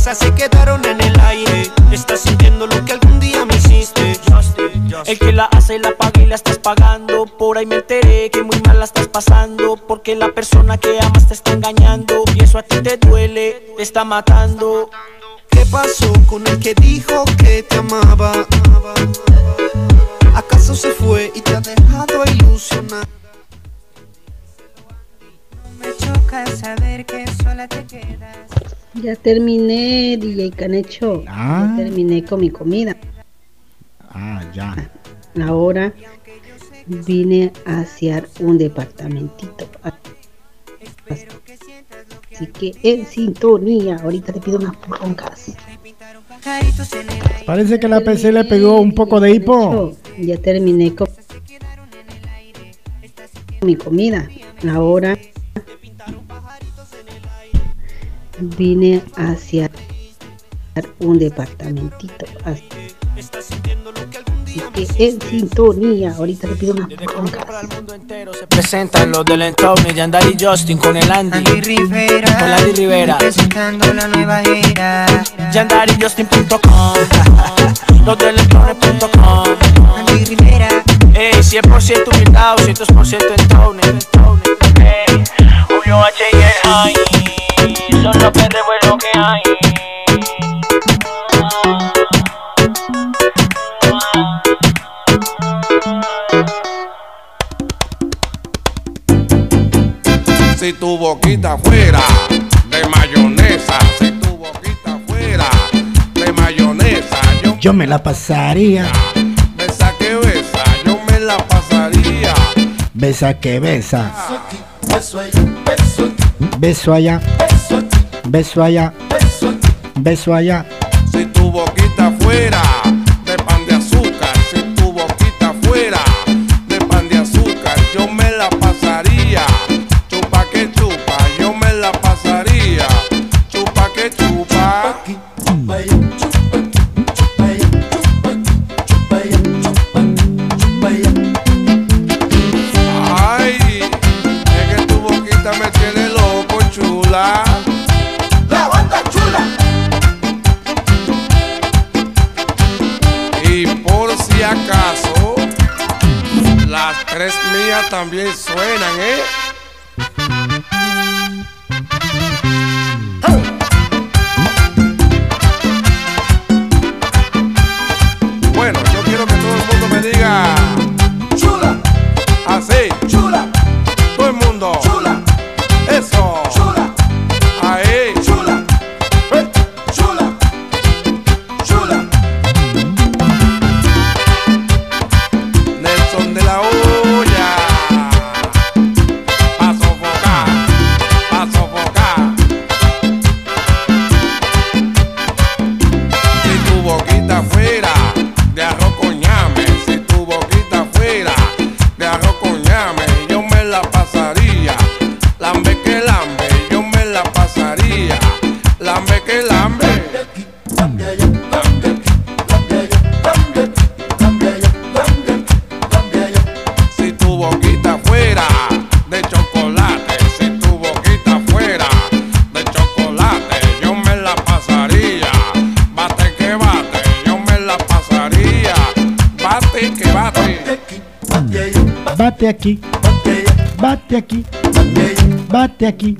Se quedaron en el aire. Estás sintiendo lo que algún día me hiciste. El que la hace la paga y la estás pagando Por ahí me enteré que muy mal la estás pasando Porque la persona que amas te está engañando Y eso a ti te duele, te está matando ¿Qué pasó con el que dijo que te amaba? ¿Acaso se fue y te ha dejado ilusionar? Me choca saber que sola te quedas. Ya terminé, DJ Canecho. Ah. Ya terminé con mi comida. Ah, ya. Ahora vine a asear un departamentito. Así que en sintonía, ahorita te pido unas porroncas. Parece que la PC le pegó un poco de hipo. Ya terminé con mi comida. Ahora vine hacia un departamentito. Así. Que en sintonía, ahorita le pido una para el mundo entero se presentan los del entorno Yandar y Justin con el Andy, Andy Rivera, con Andy Rivera. presentando la nueva era. Yandar y Justin.com los del entorno.com Andy Rivera. Ey, 100% humildad, 200% entorno Ey, Julio H. Solo pendejo es lo que hay. Si tu boquita fuera de mayonesa, si tu boquita fuera de mayonesa, yo, yo me la pasaría. Besa que besa, yo me la pasaría. Besa que besa. Beso aquí, beso allá. Beso allá. Beso allá. Beso allá. Si tu boquita fuera también suenan, ¿eh? Até aqui.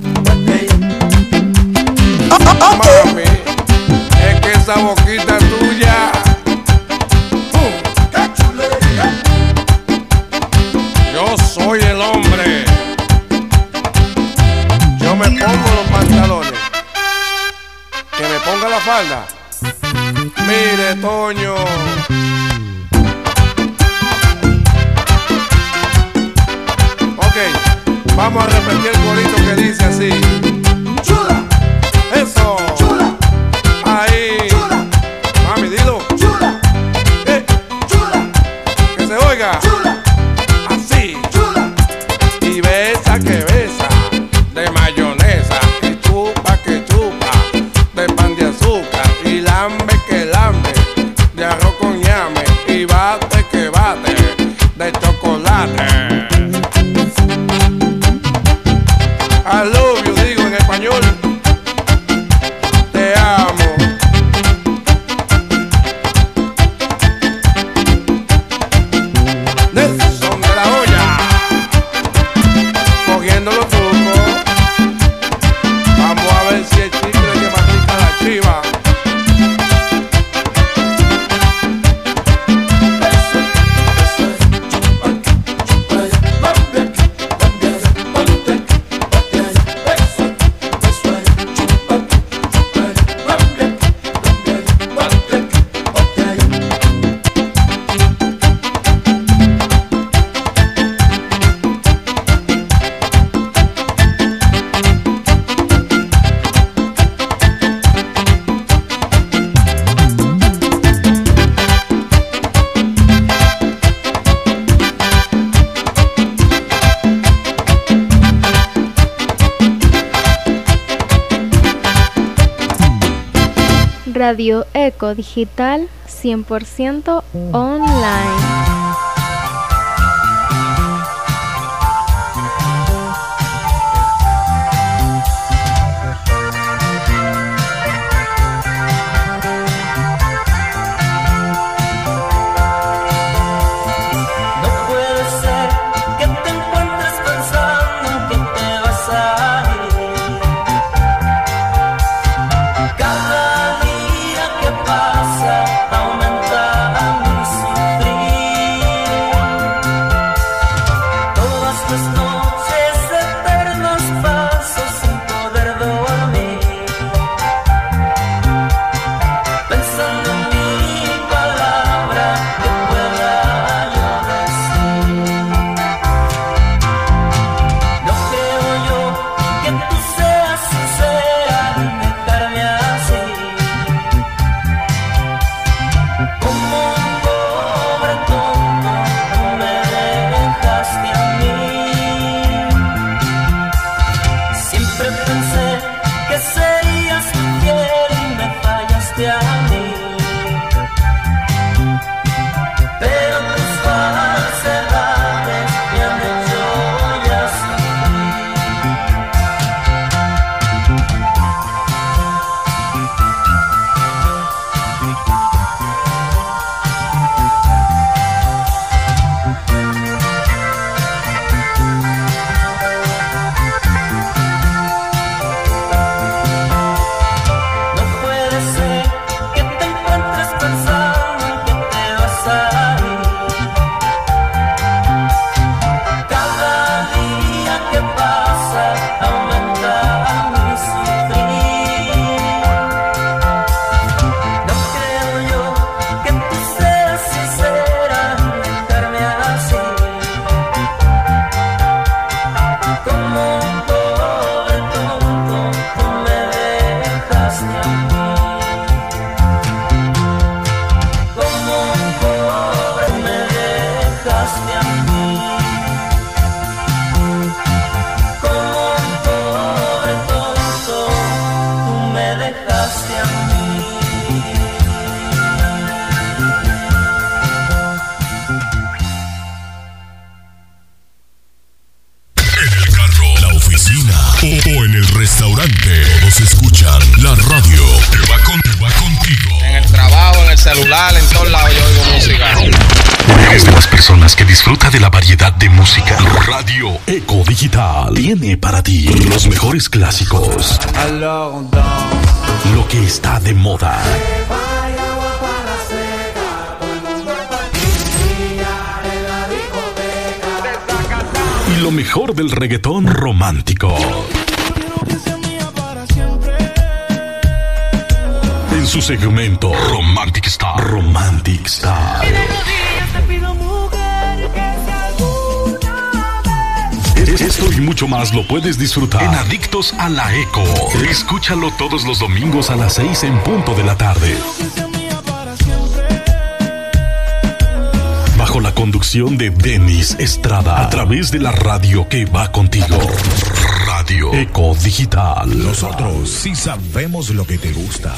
Radio Eco Digital 100% online. más lo puedes disfrutar en Adictos a la Eco. Escúchalo todos los domingos a las 6 en punto de la tarde. Bajo la conducción de Denis Estrada a través de la radio que va contigo. Radio Eco Digital. Nosotros sí sabemos lo que te gusta.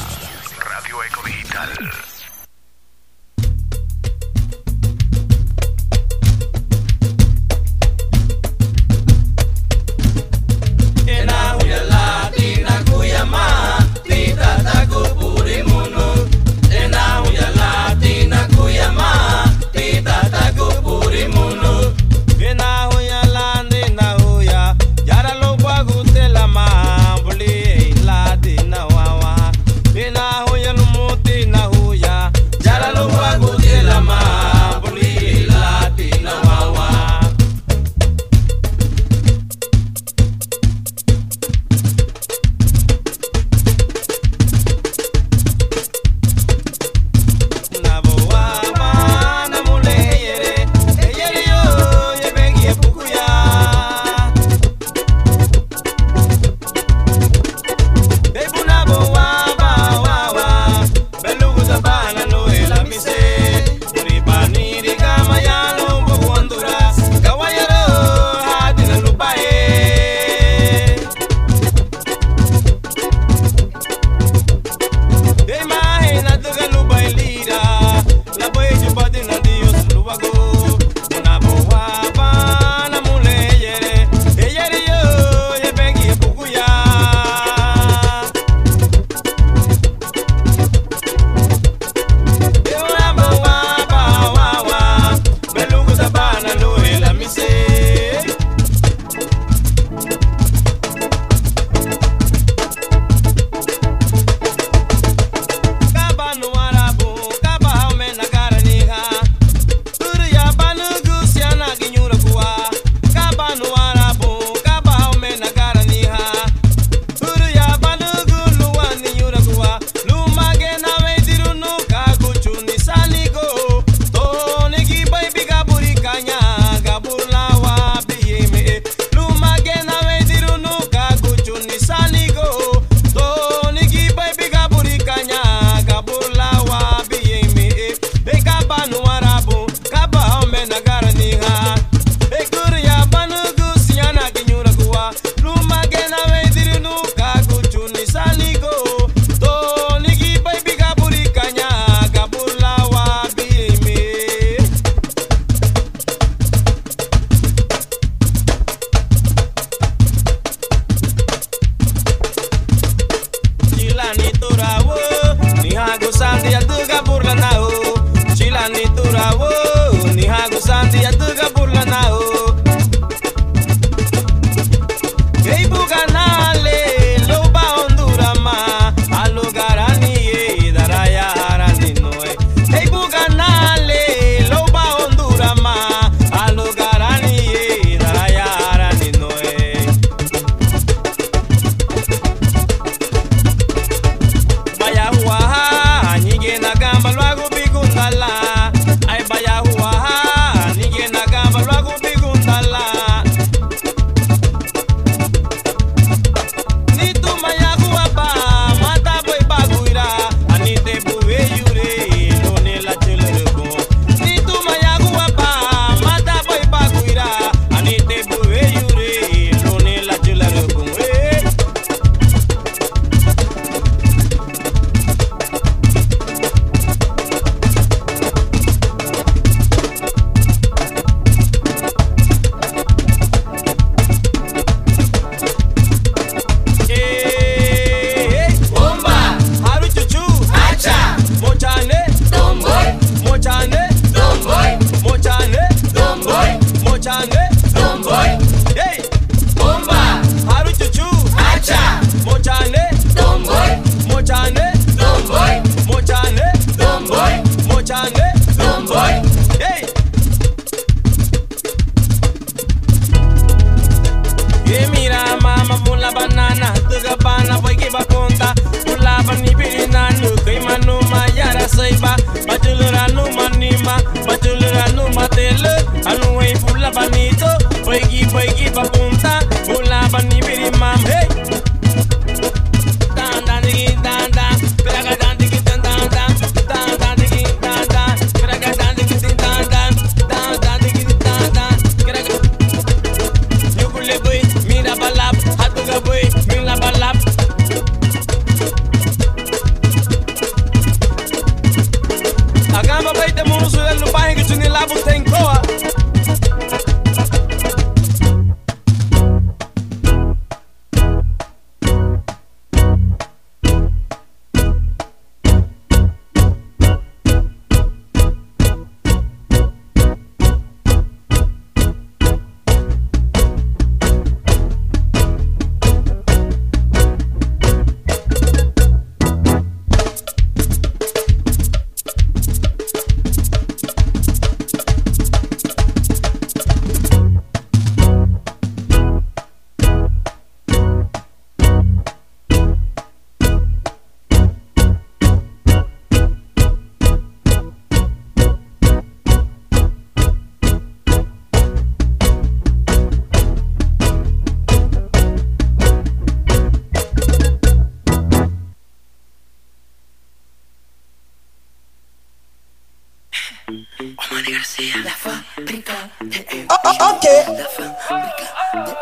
La fábrica de M. Oh, oh, okay. La fábrica de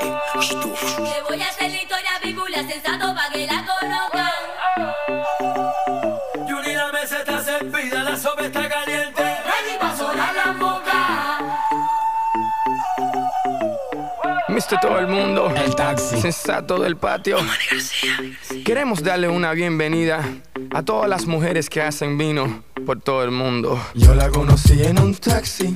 Le voy a hacer la historia vivo y la sensato pa' que la conozcan. Yuri, la mesa está servida, la sopa está caliente. Ready pa' sonar la boca. Mister todo el mundo. El taxi. Sensato del patio. Queremos darle una bienvenida a todas las mujeres que hacen vino por todo el mundo. Yo la conocí en un taxi,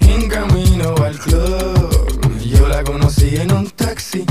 en camino al club. Yo la conocí en un taxi.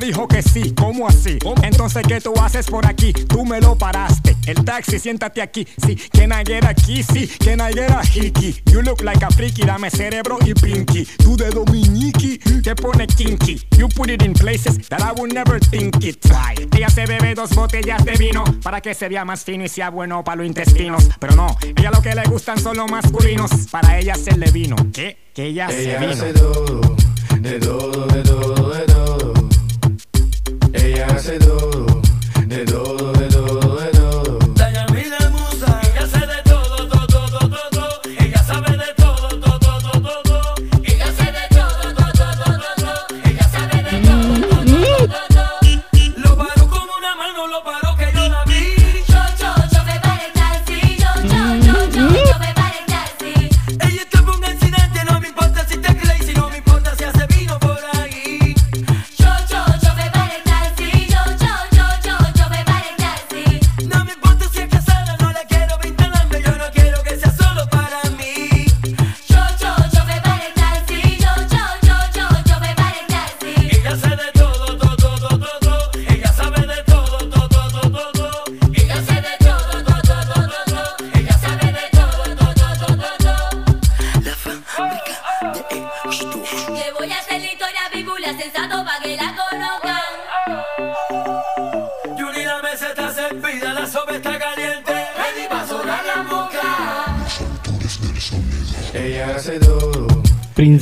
dijo que sí, ¿cómo así? Entonces, ¿qué tú haces por aquí? Tú me lo paraste. El taxi, siéntate aquí. Sí, que naguera aquí, sí, que naguera hiki. You look like a freaky, dame cerebro y pinky. Tú de dominiki, te pone kinky. You put it in places that I would never think it. Right. Ella se bebe dos botellas de vino para que se vea más fino y sea bueno para los intestinos. Pero no, ella lo que le gustan son los masculinos. Para ella se le vino. ¿Qué? Que ella, ella se vino. Hace todo, de todo, de todo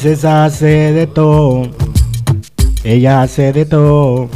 princesa hace de todo, ella hace de todo.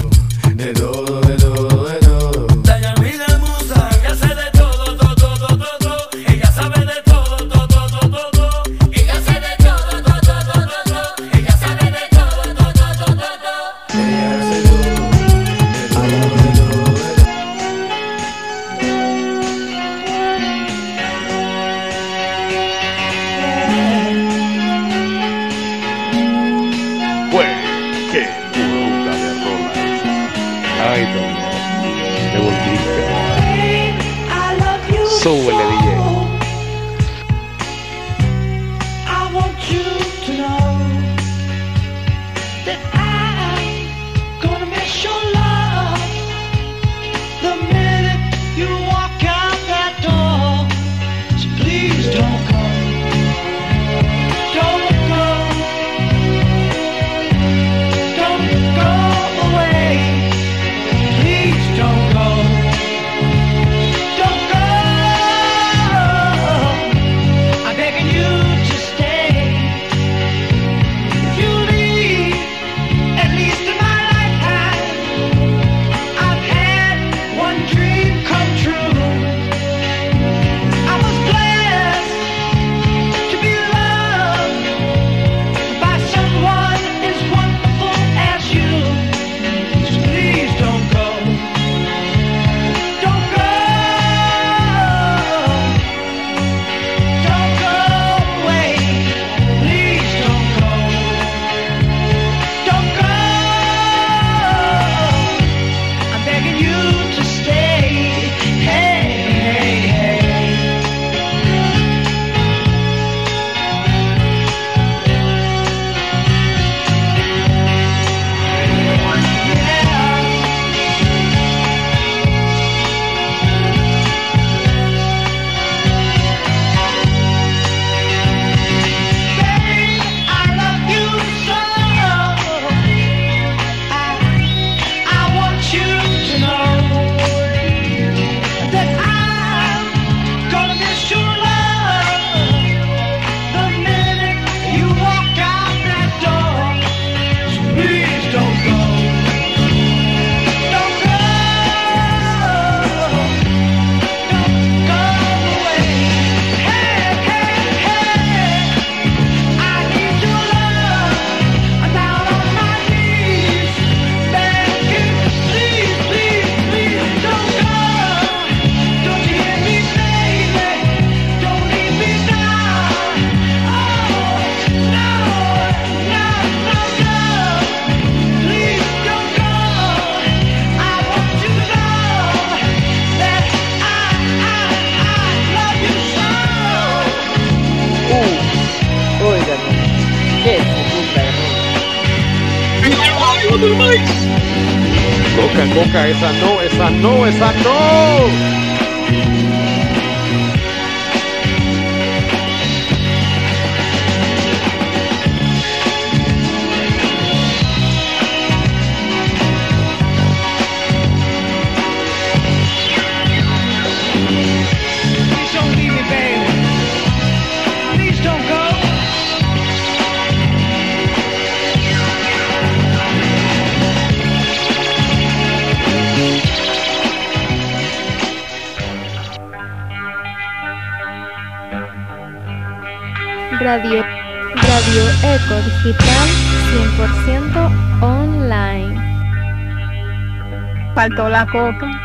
da Copa.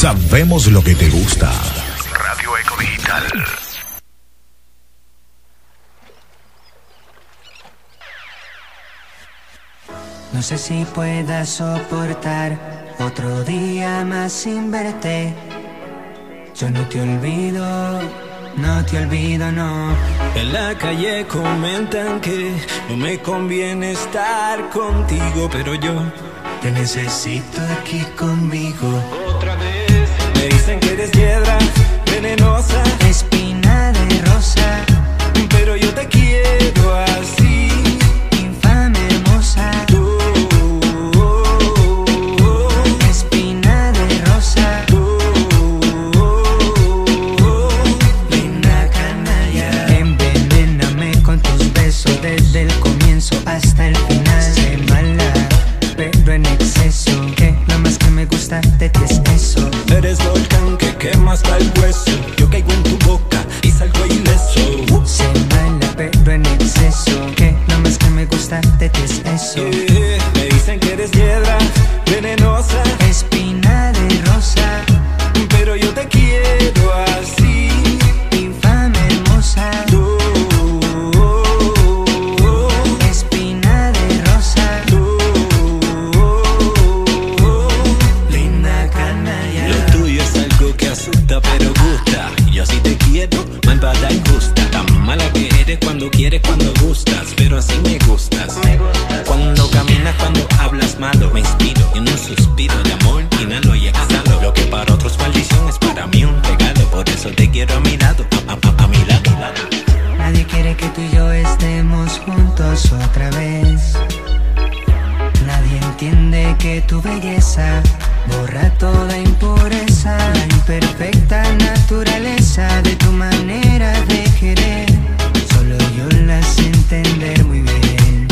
Sabemos lo que te gusta. Radio Eco Digital. No sé si pueda soportar otro día más sin verte. Yo no te olvido, no te olvido, no. En la calle comentan que no me conviene estar contigo, pero yo te necesito aquí conmigo. Dicen que eres piedra venenosa. tu belleza, borra toda impureza, la imperfecta naturaleza de tu manera de querer, solo yo la sé entender muy bien.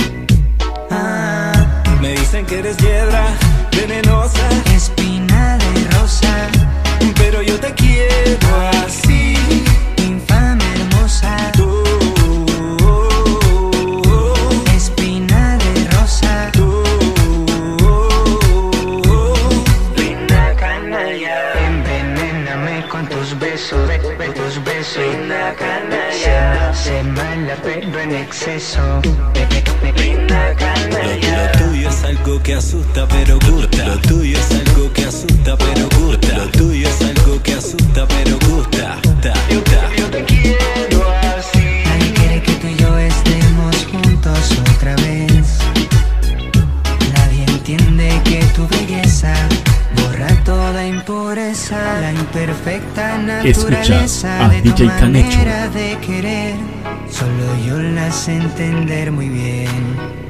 Ah, me dicen que eres hiedra venenosa, espina de rosa, pero yo te quiero. la pero en exceso. Lo, lo tuyo es algo que asusta pero gusta. Lo tuyo es algo que asusta pero gusta. Lo tuyo es algo que asusta pero gusta. Ta, ta. Yo, te quiero así. Nadie quiere que tú y yo estemos juntos otra vez. Nadie entiende que tu belleza borra toda impureza, la imperfecta naturaleza Escucha a de tu manera de querer solo yo las entender muy bien.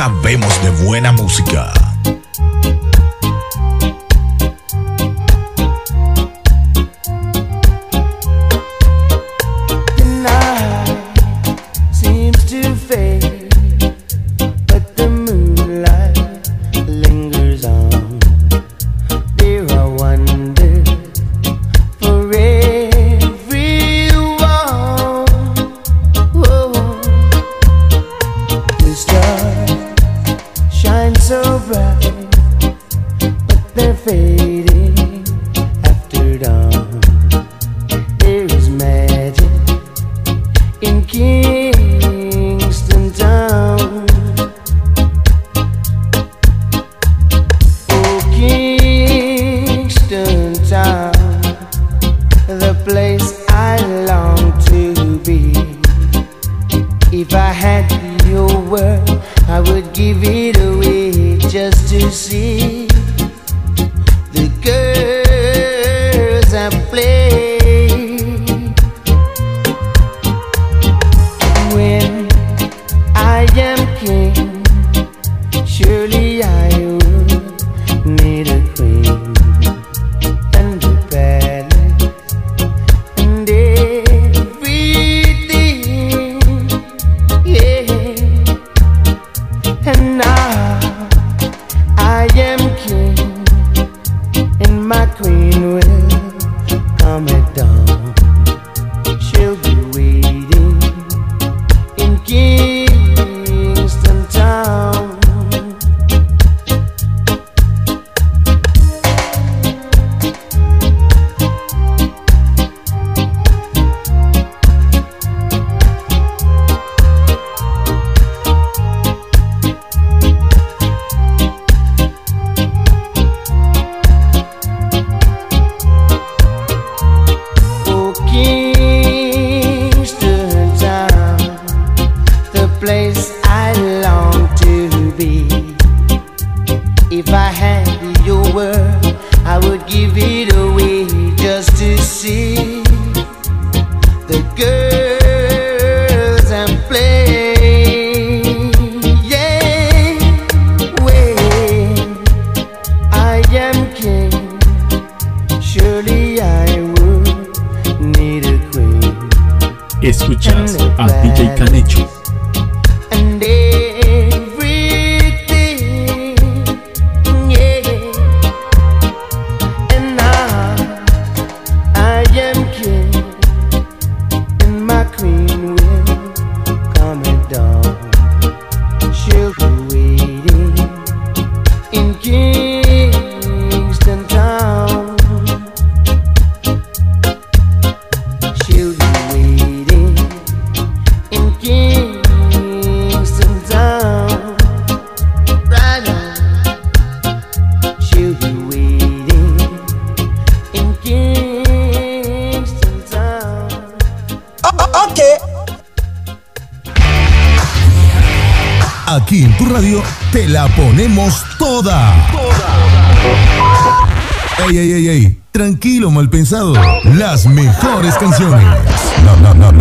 Sabemos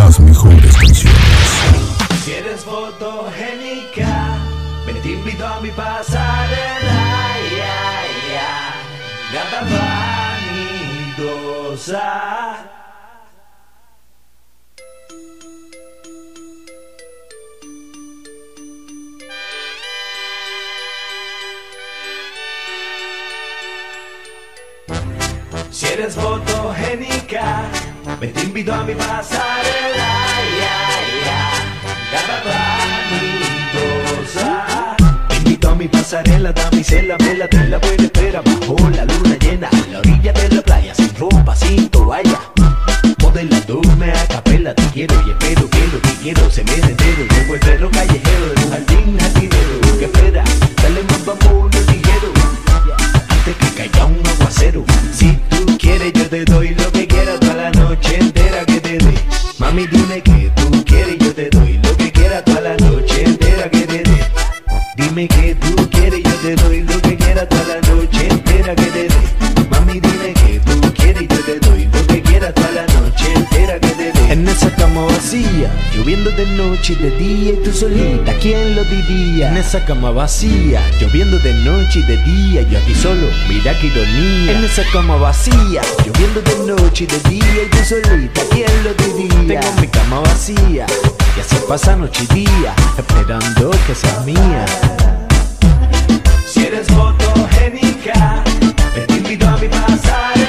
las mejores canciones. Si eres fotogénica, ven te invito a mi pasarela. Ya, ya, gata vanidosa. Si eres fotogénica, ven te invito a mi pasarela. Ya, ya. Te invito a mi pasarela, damisela, vela, te la buena espera bajo la luna llena, a la orilla de la playa, sin ropa, sin toalla. Modelándome a capela, te quiero y espero que lo que quiero se me dé entero. Llevo el perro callejero de un jardín jardinero. ¿Qué espera? Dale más vamos ligero que caiga un aguacero. Si tú quieres, yo te doy lo que quieras toda la noche entera que te dé. Mami, dime que tú quieres, yo te doy lo que quieras toda la noche entera que te dé. Dime que tú quieres, yo te doy lloviendo de noche y de día y tú solita, ¿quién lo diría? En esa cama vacía, lloviendo de noche y de día, yo aquí solo, mira qué ironía. En esa cama vacía, lloviendo de noche y de día y tú solita, ¿quién lo diría? Tengo mi cama vacía, y así pasa noche y día, esperando que seas mía. Si eres fotogénica, te invito a mi pasarela.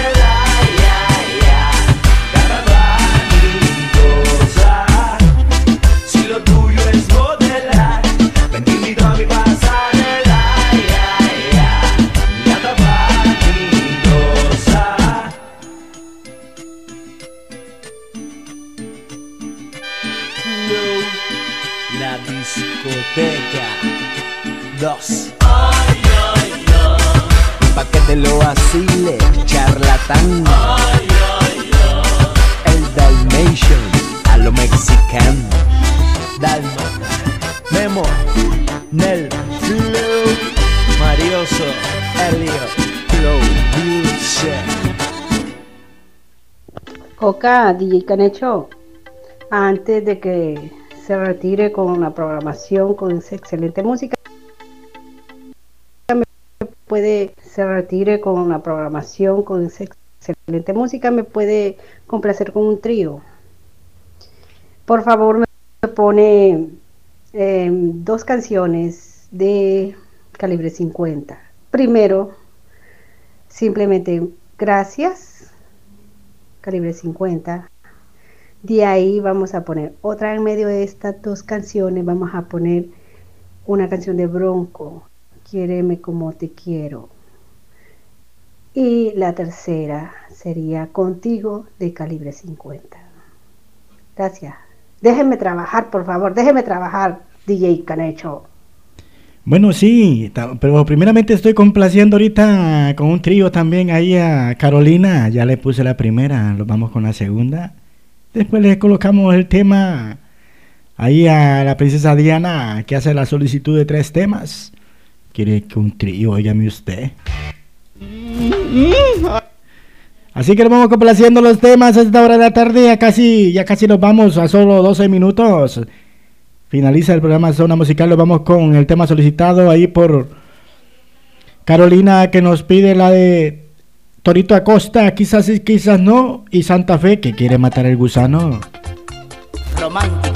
2 Pa' que te lo vacile, charlatán. El Dalmatian, a lo mexicano. Dalma, Memo, Nel, Flow Marioso, Elio, Flow, Music Coca, DJ Canecho, antes de que se retire con la programación, con esa excelente música, puede, se retire con la programación, con excelente música, me puede complacer con un trío. Por favor, me pone eh, dos canciones de calibre 50. Primero, simplemente gracias calibre 50. De ahí vamos a poner otra en medio de estas dos canciones. Vamos a poner una canción de Bronco, Quiéreme como te quiero. Y la tercera sería Contigo de calibre 50. Gracias. Déjenme trabajar, por favor. Déjenme trabajar, DJ Canecho. Bueno, sí, pero primeramente estoy complaciendo ahorita con un trío también ahí a Carolina. Ya le puse la primera, lo vamos con la segunda. Después le colocamos el tema ahí a la princesa Diana que hace la solicitud de tres temas. Quiere que un trío, óigame usted. Así que nos vamos complaciendo los temas a esta hora de la tarde. Ya casi, ya casi nos vamos a solo 12 minutos. Finaliza el programa Zona Musical. Nos vamos con el tema solicitado ahí por Carolina que nos pide la de Torito Acosta. Quizás sí, quizás no. Y Santa Fe que quiere matar el gusano. Románticamente,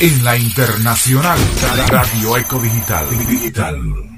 en la internacional Radio Eco Digital. Digital.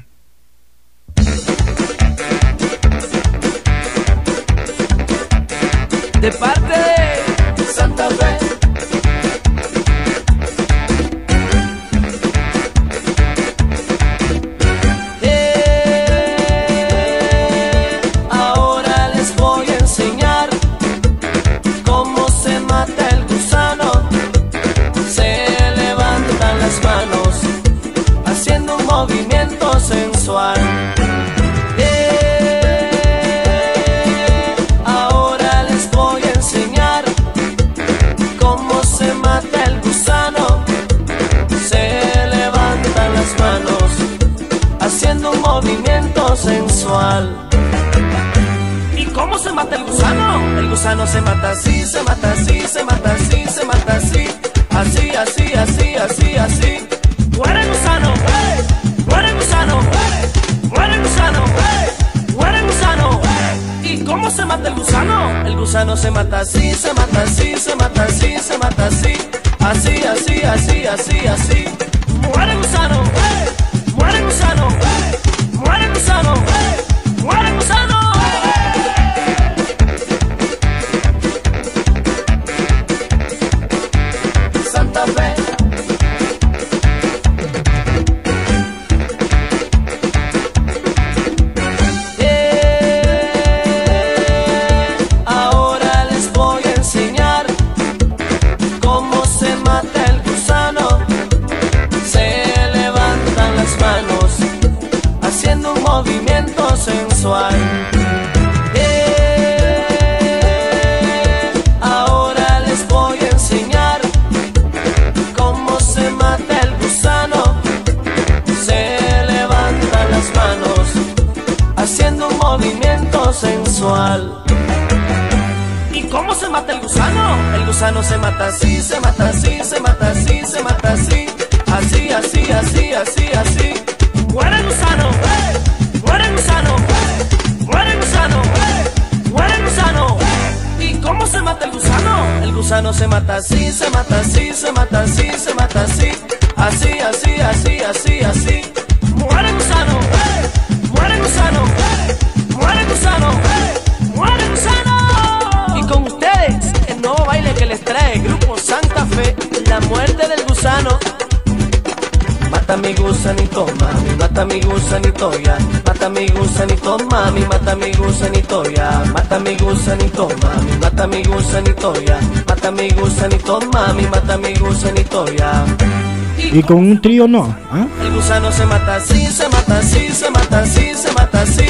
Y con un trío no. ¿ah? El gusano se mata así, se mata así, se mata así, se mata así.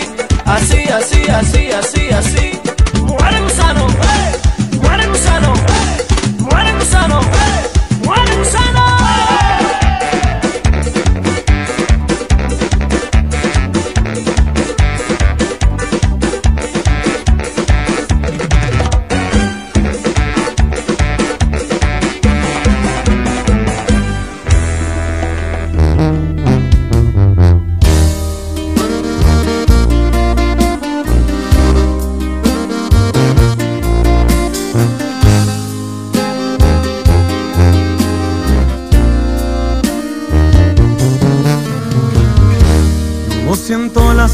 Así, así, así, así,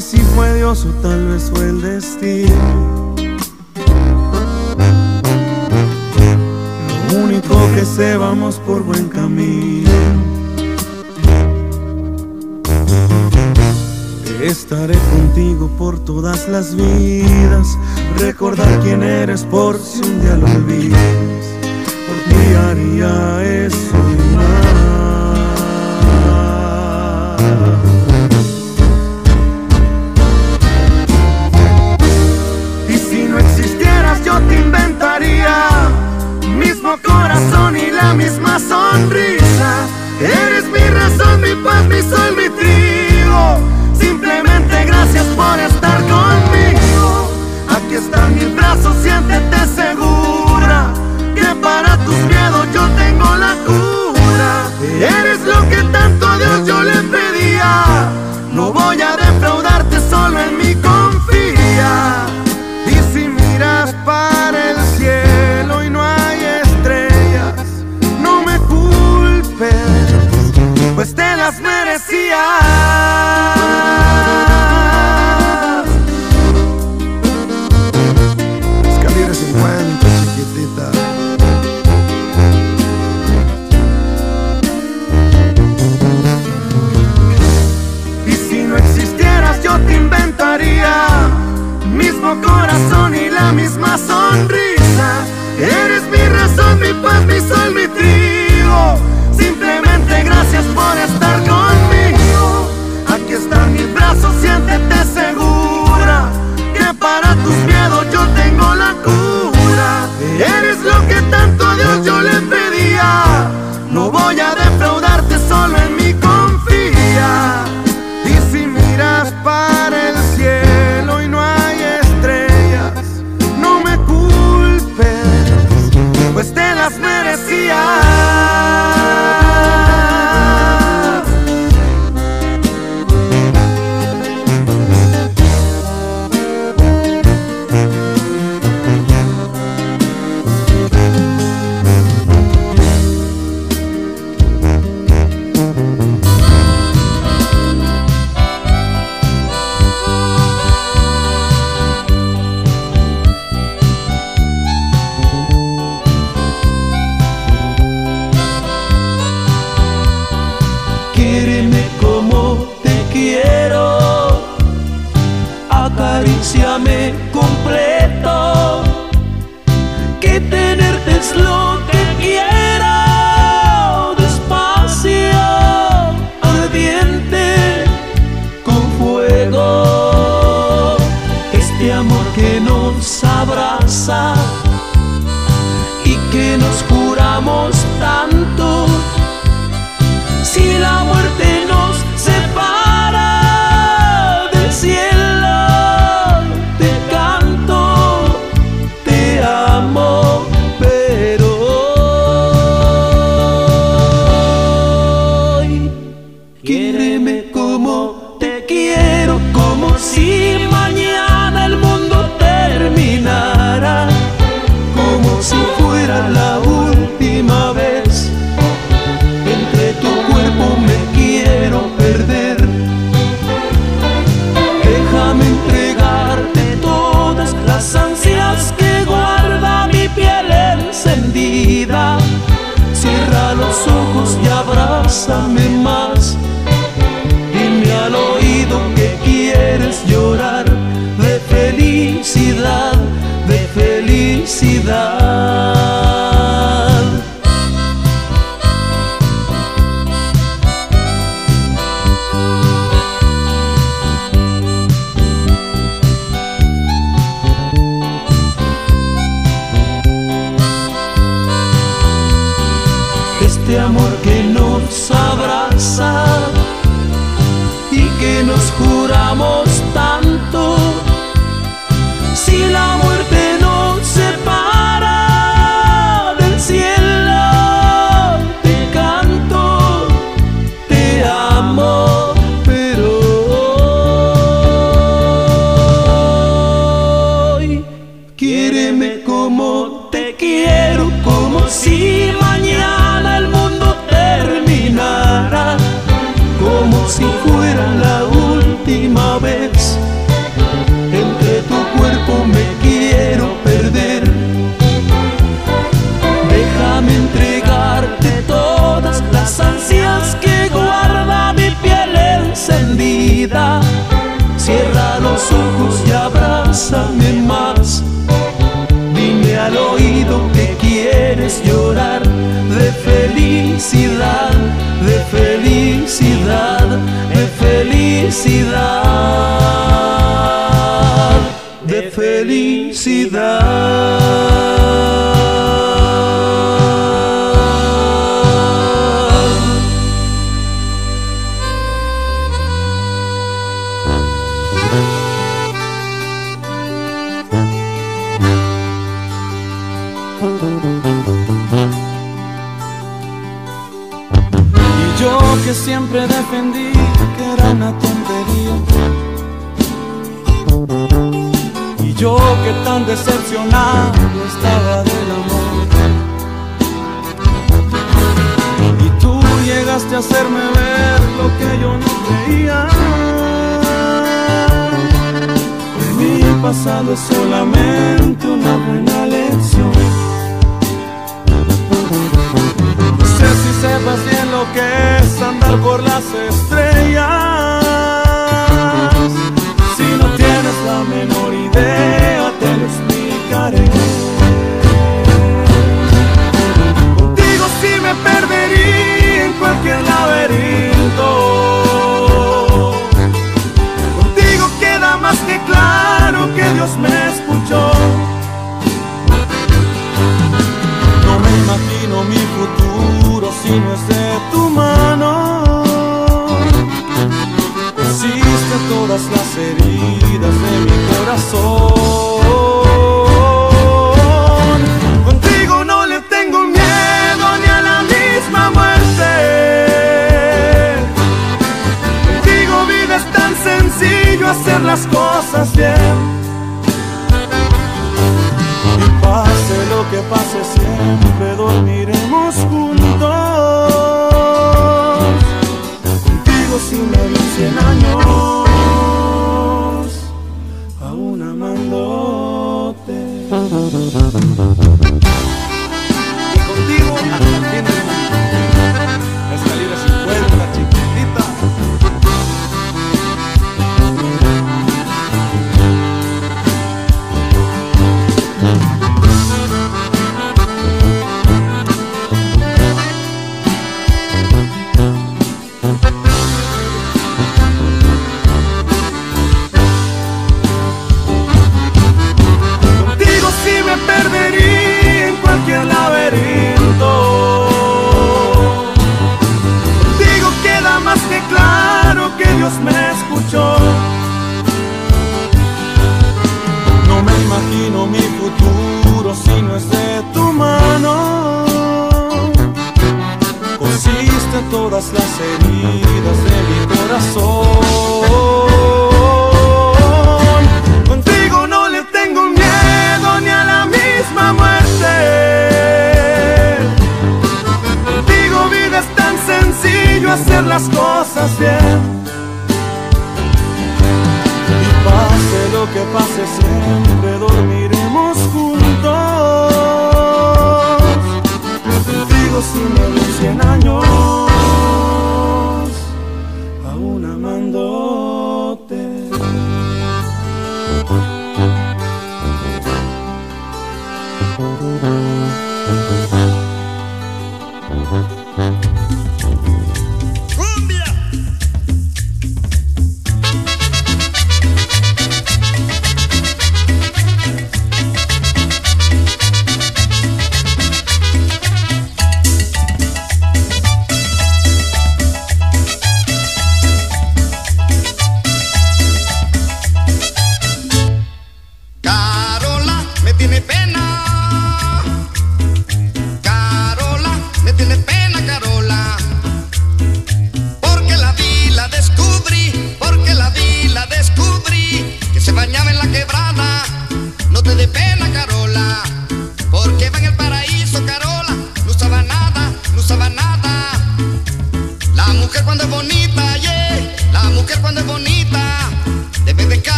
Si fue Dios o tal vez fue el destino. Lo único que sé, vamos por buen camino. Estaré contigo por todas las vidas. Recordar quién eres por si un día lo olvidas. Por ti haría eso Mismo corazón y la misma sonrisa. Eres mi razón, mi paz, mi sol, mi trigo. Simplemente gracias por estar conmigo. Aquí están mis brazos, siéntete segura. Que para tus miedos yo tengo la cura. Eres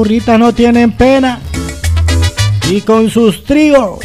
burritas no tienen pena. Y con sus tríos.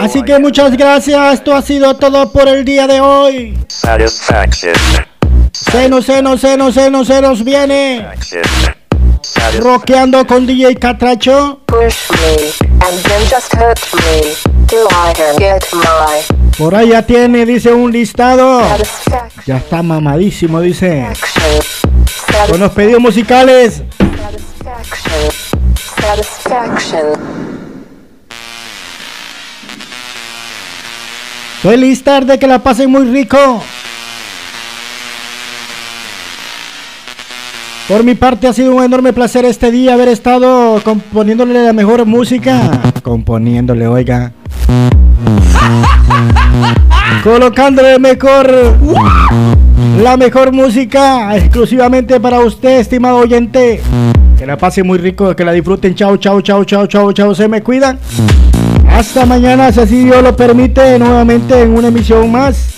Así que muchas gracias. Esto ha sido todo por el día de hoy. Satisfaction. Se nos, se nos, se nos, se nos, se nos viene. Rockeando con DJ Catracho. Por ahí ya tiene, dice un listado. Ya está mamadísimo, dice. Con los pedidos musicales. Satisfaction. Feliz tarde, que la pasen muy rico. Por mi parte ha sido un enorme placer este día haber estado componiéndole la mejor música. Componiéndole, oiga. Colocándole mejor la mejor música exclusivamente para usted, estimado oyente. Que la pase muy rico, que la disfruten. Chao, chao, chao, chao, chao, chao. Se me cuidan. Hasta mañana, si así Dios lo permite, nuevamente en una emisión más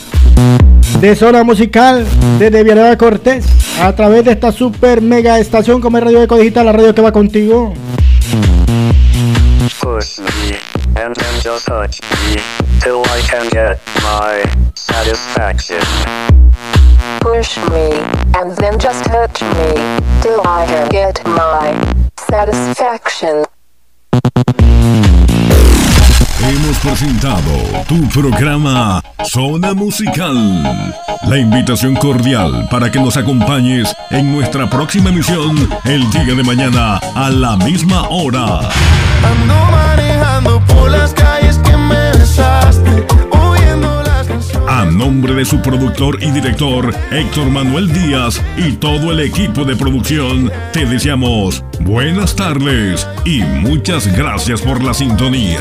de Zona Musical desde Villarreal Cortés a través de esta super mega estación como es Radio Eco Digital, la radio que va contigo. Push me, and then just touch me, till I can get my satisfaction. Push me, and then just touch me, till I can get my satisfaction. Hemos presentado tu programa Zona Musical. La invitación cordial para que nos acompañes en nuestra próxima emisión el día de mañana a la misma hora. Ando por las A nombre de su productor y director Héctor Manuel Díaz y todo el equipo de producción, te deseamos buenas tardes y muchas gracias por la sintonía.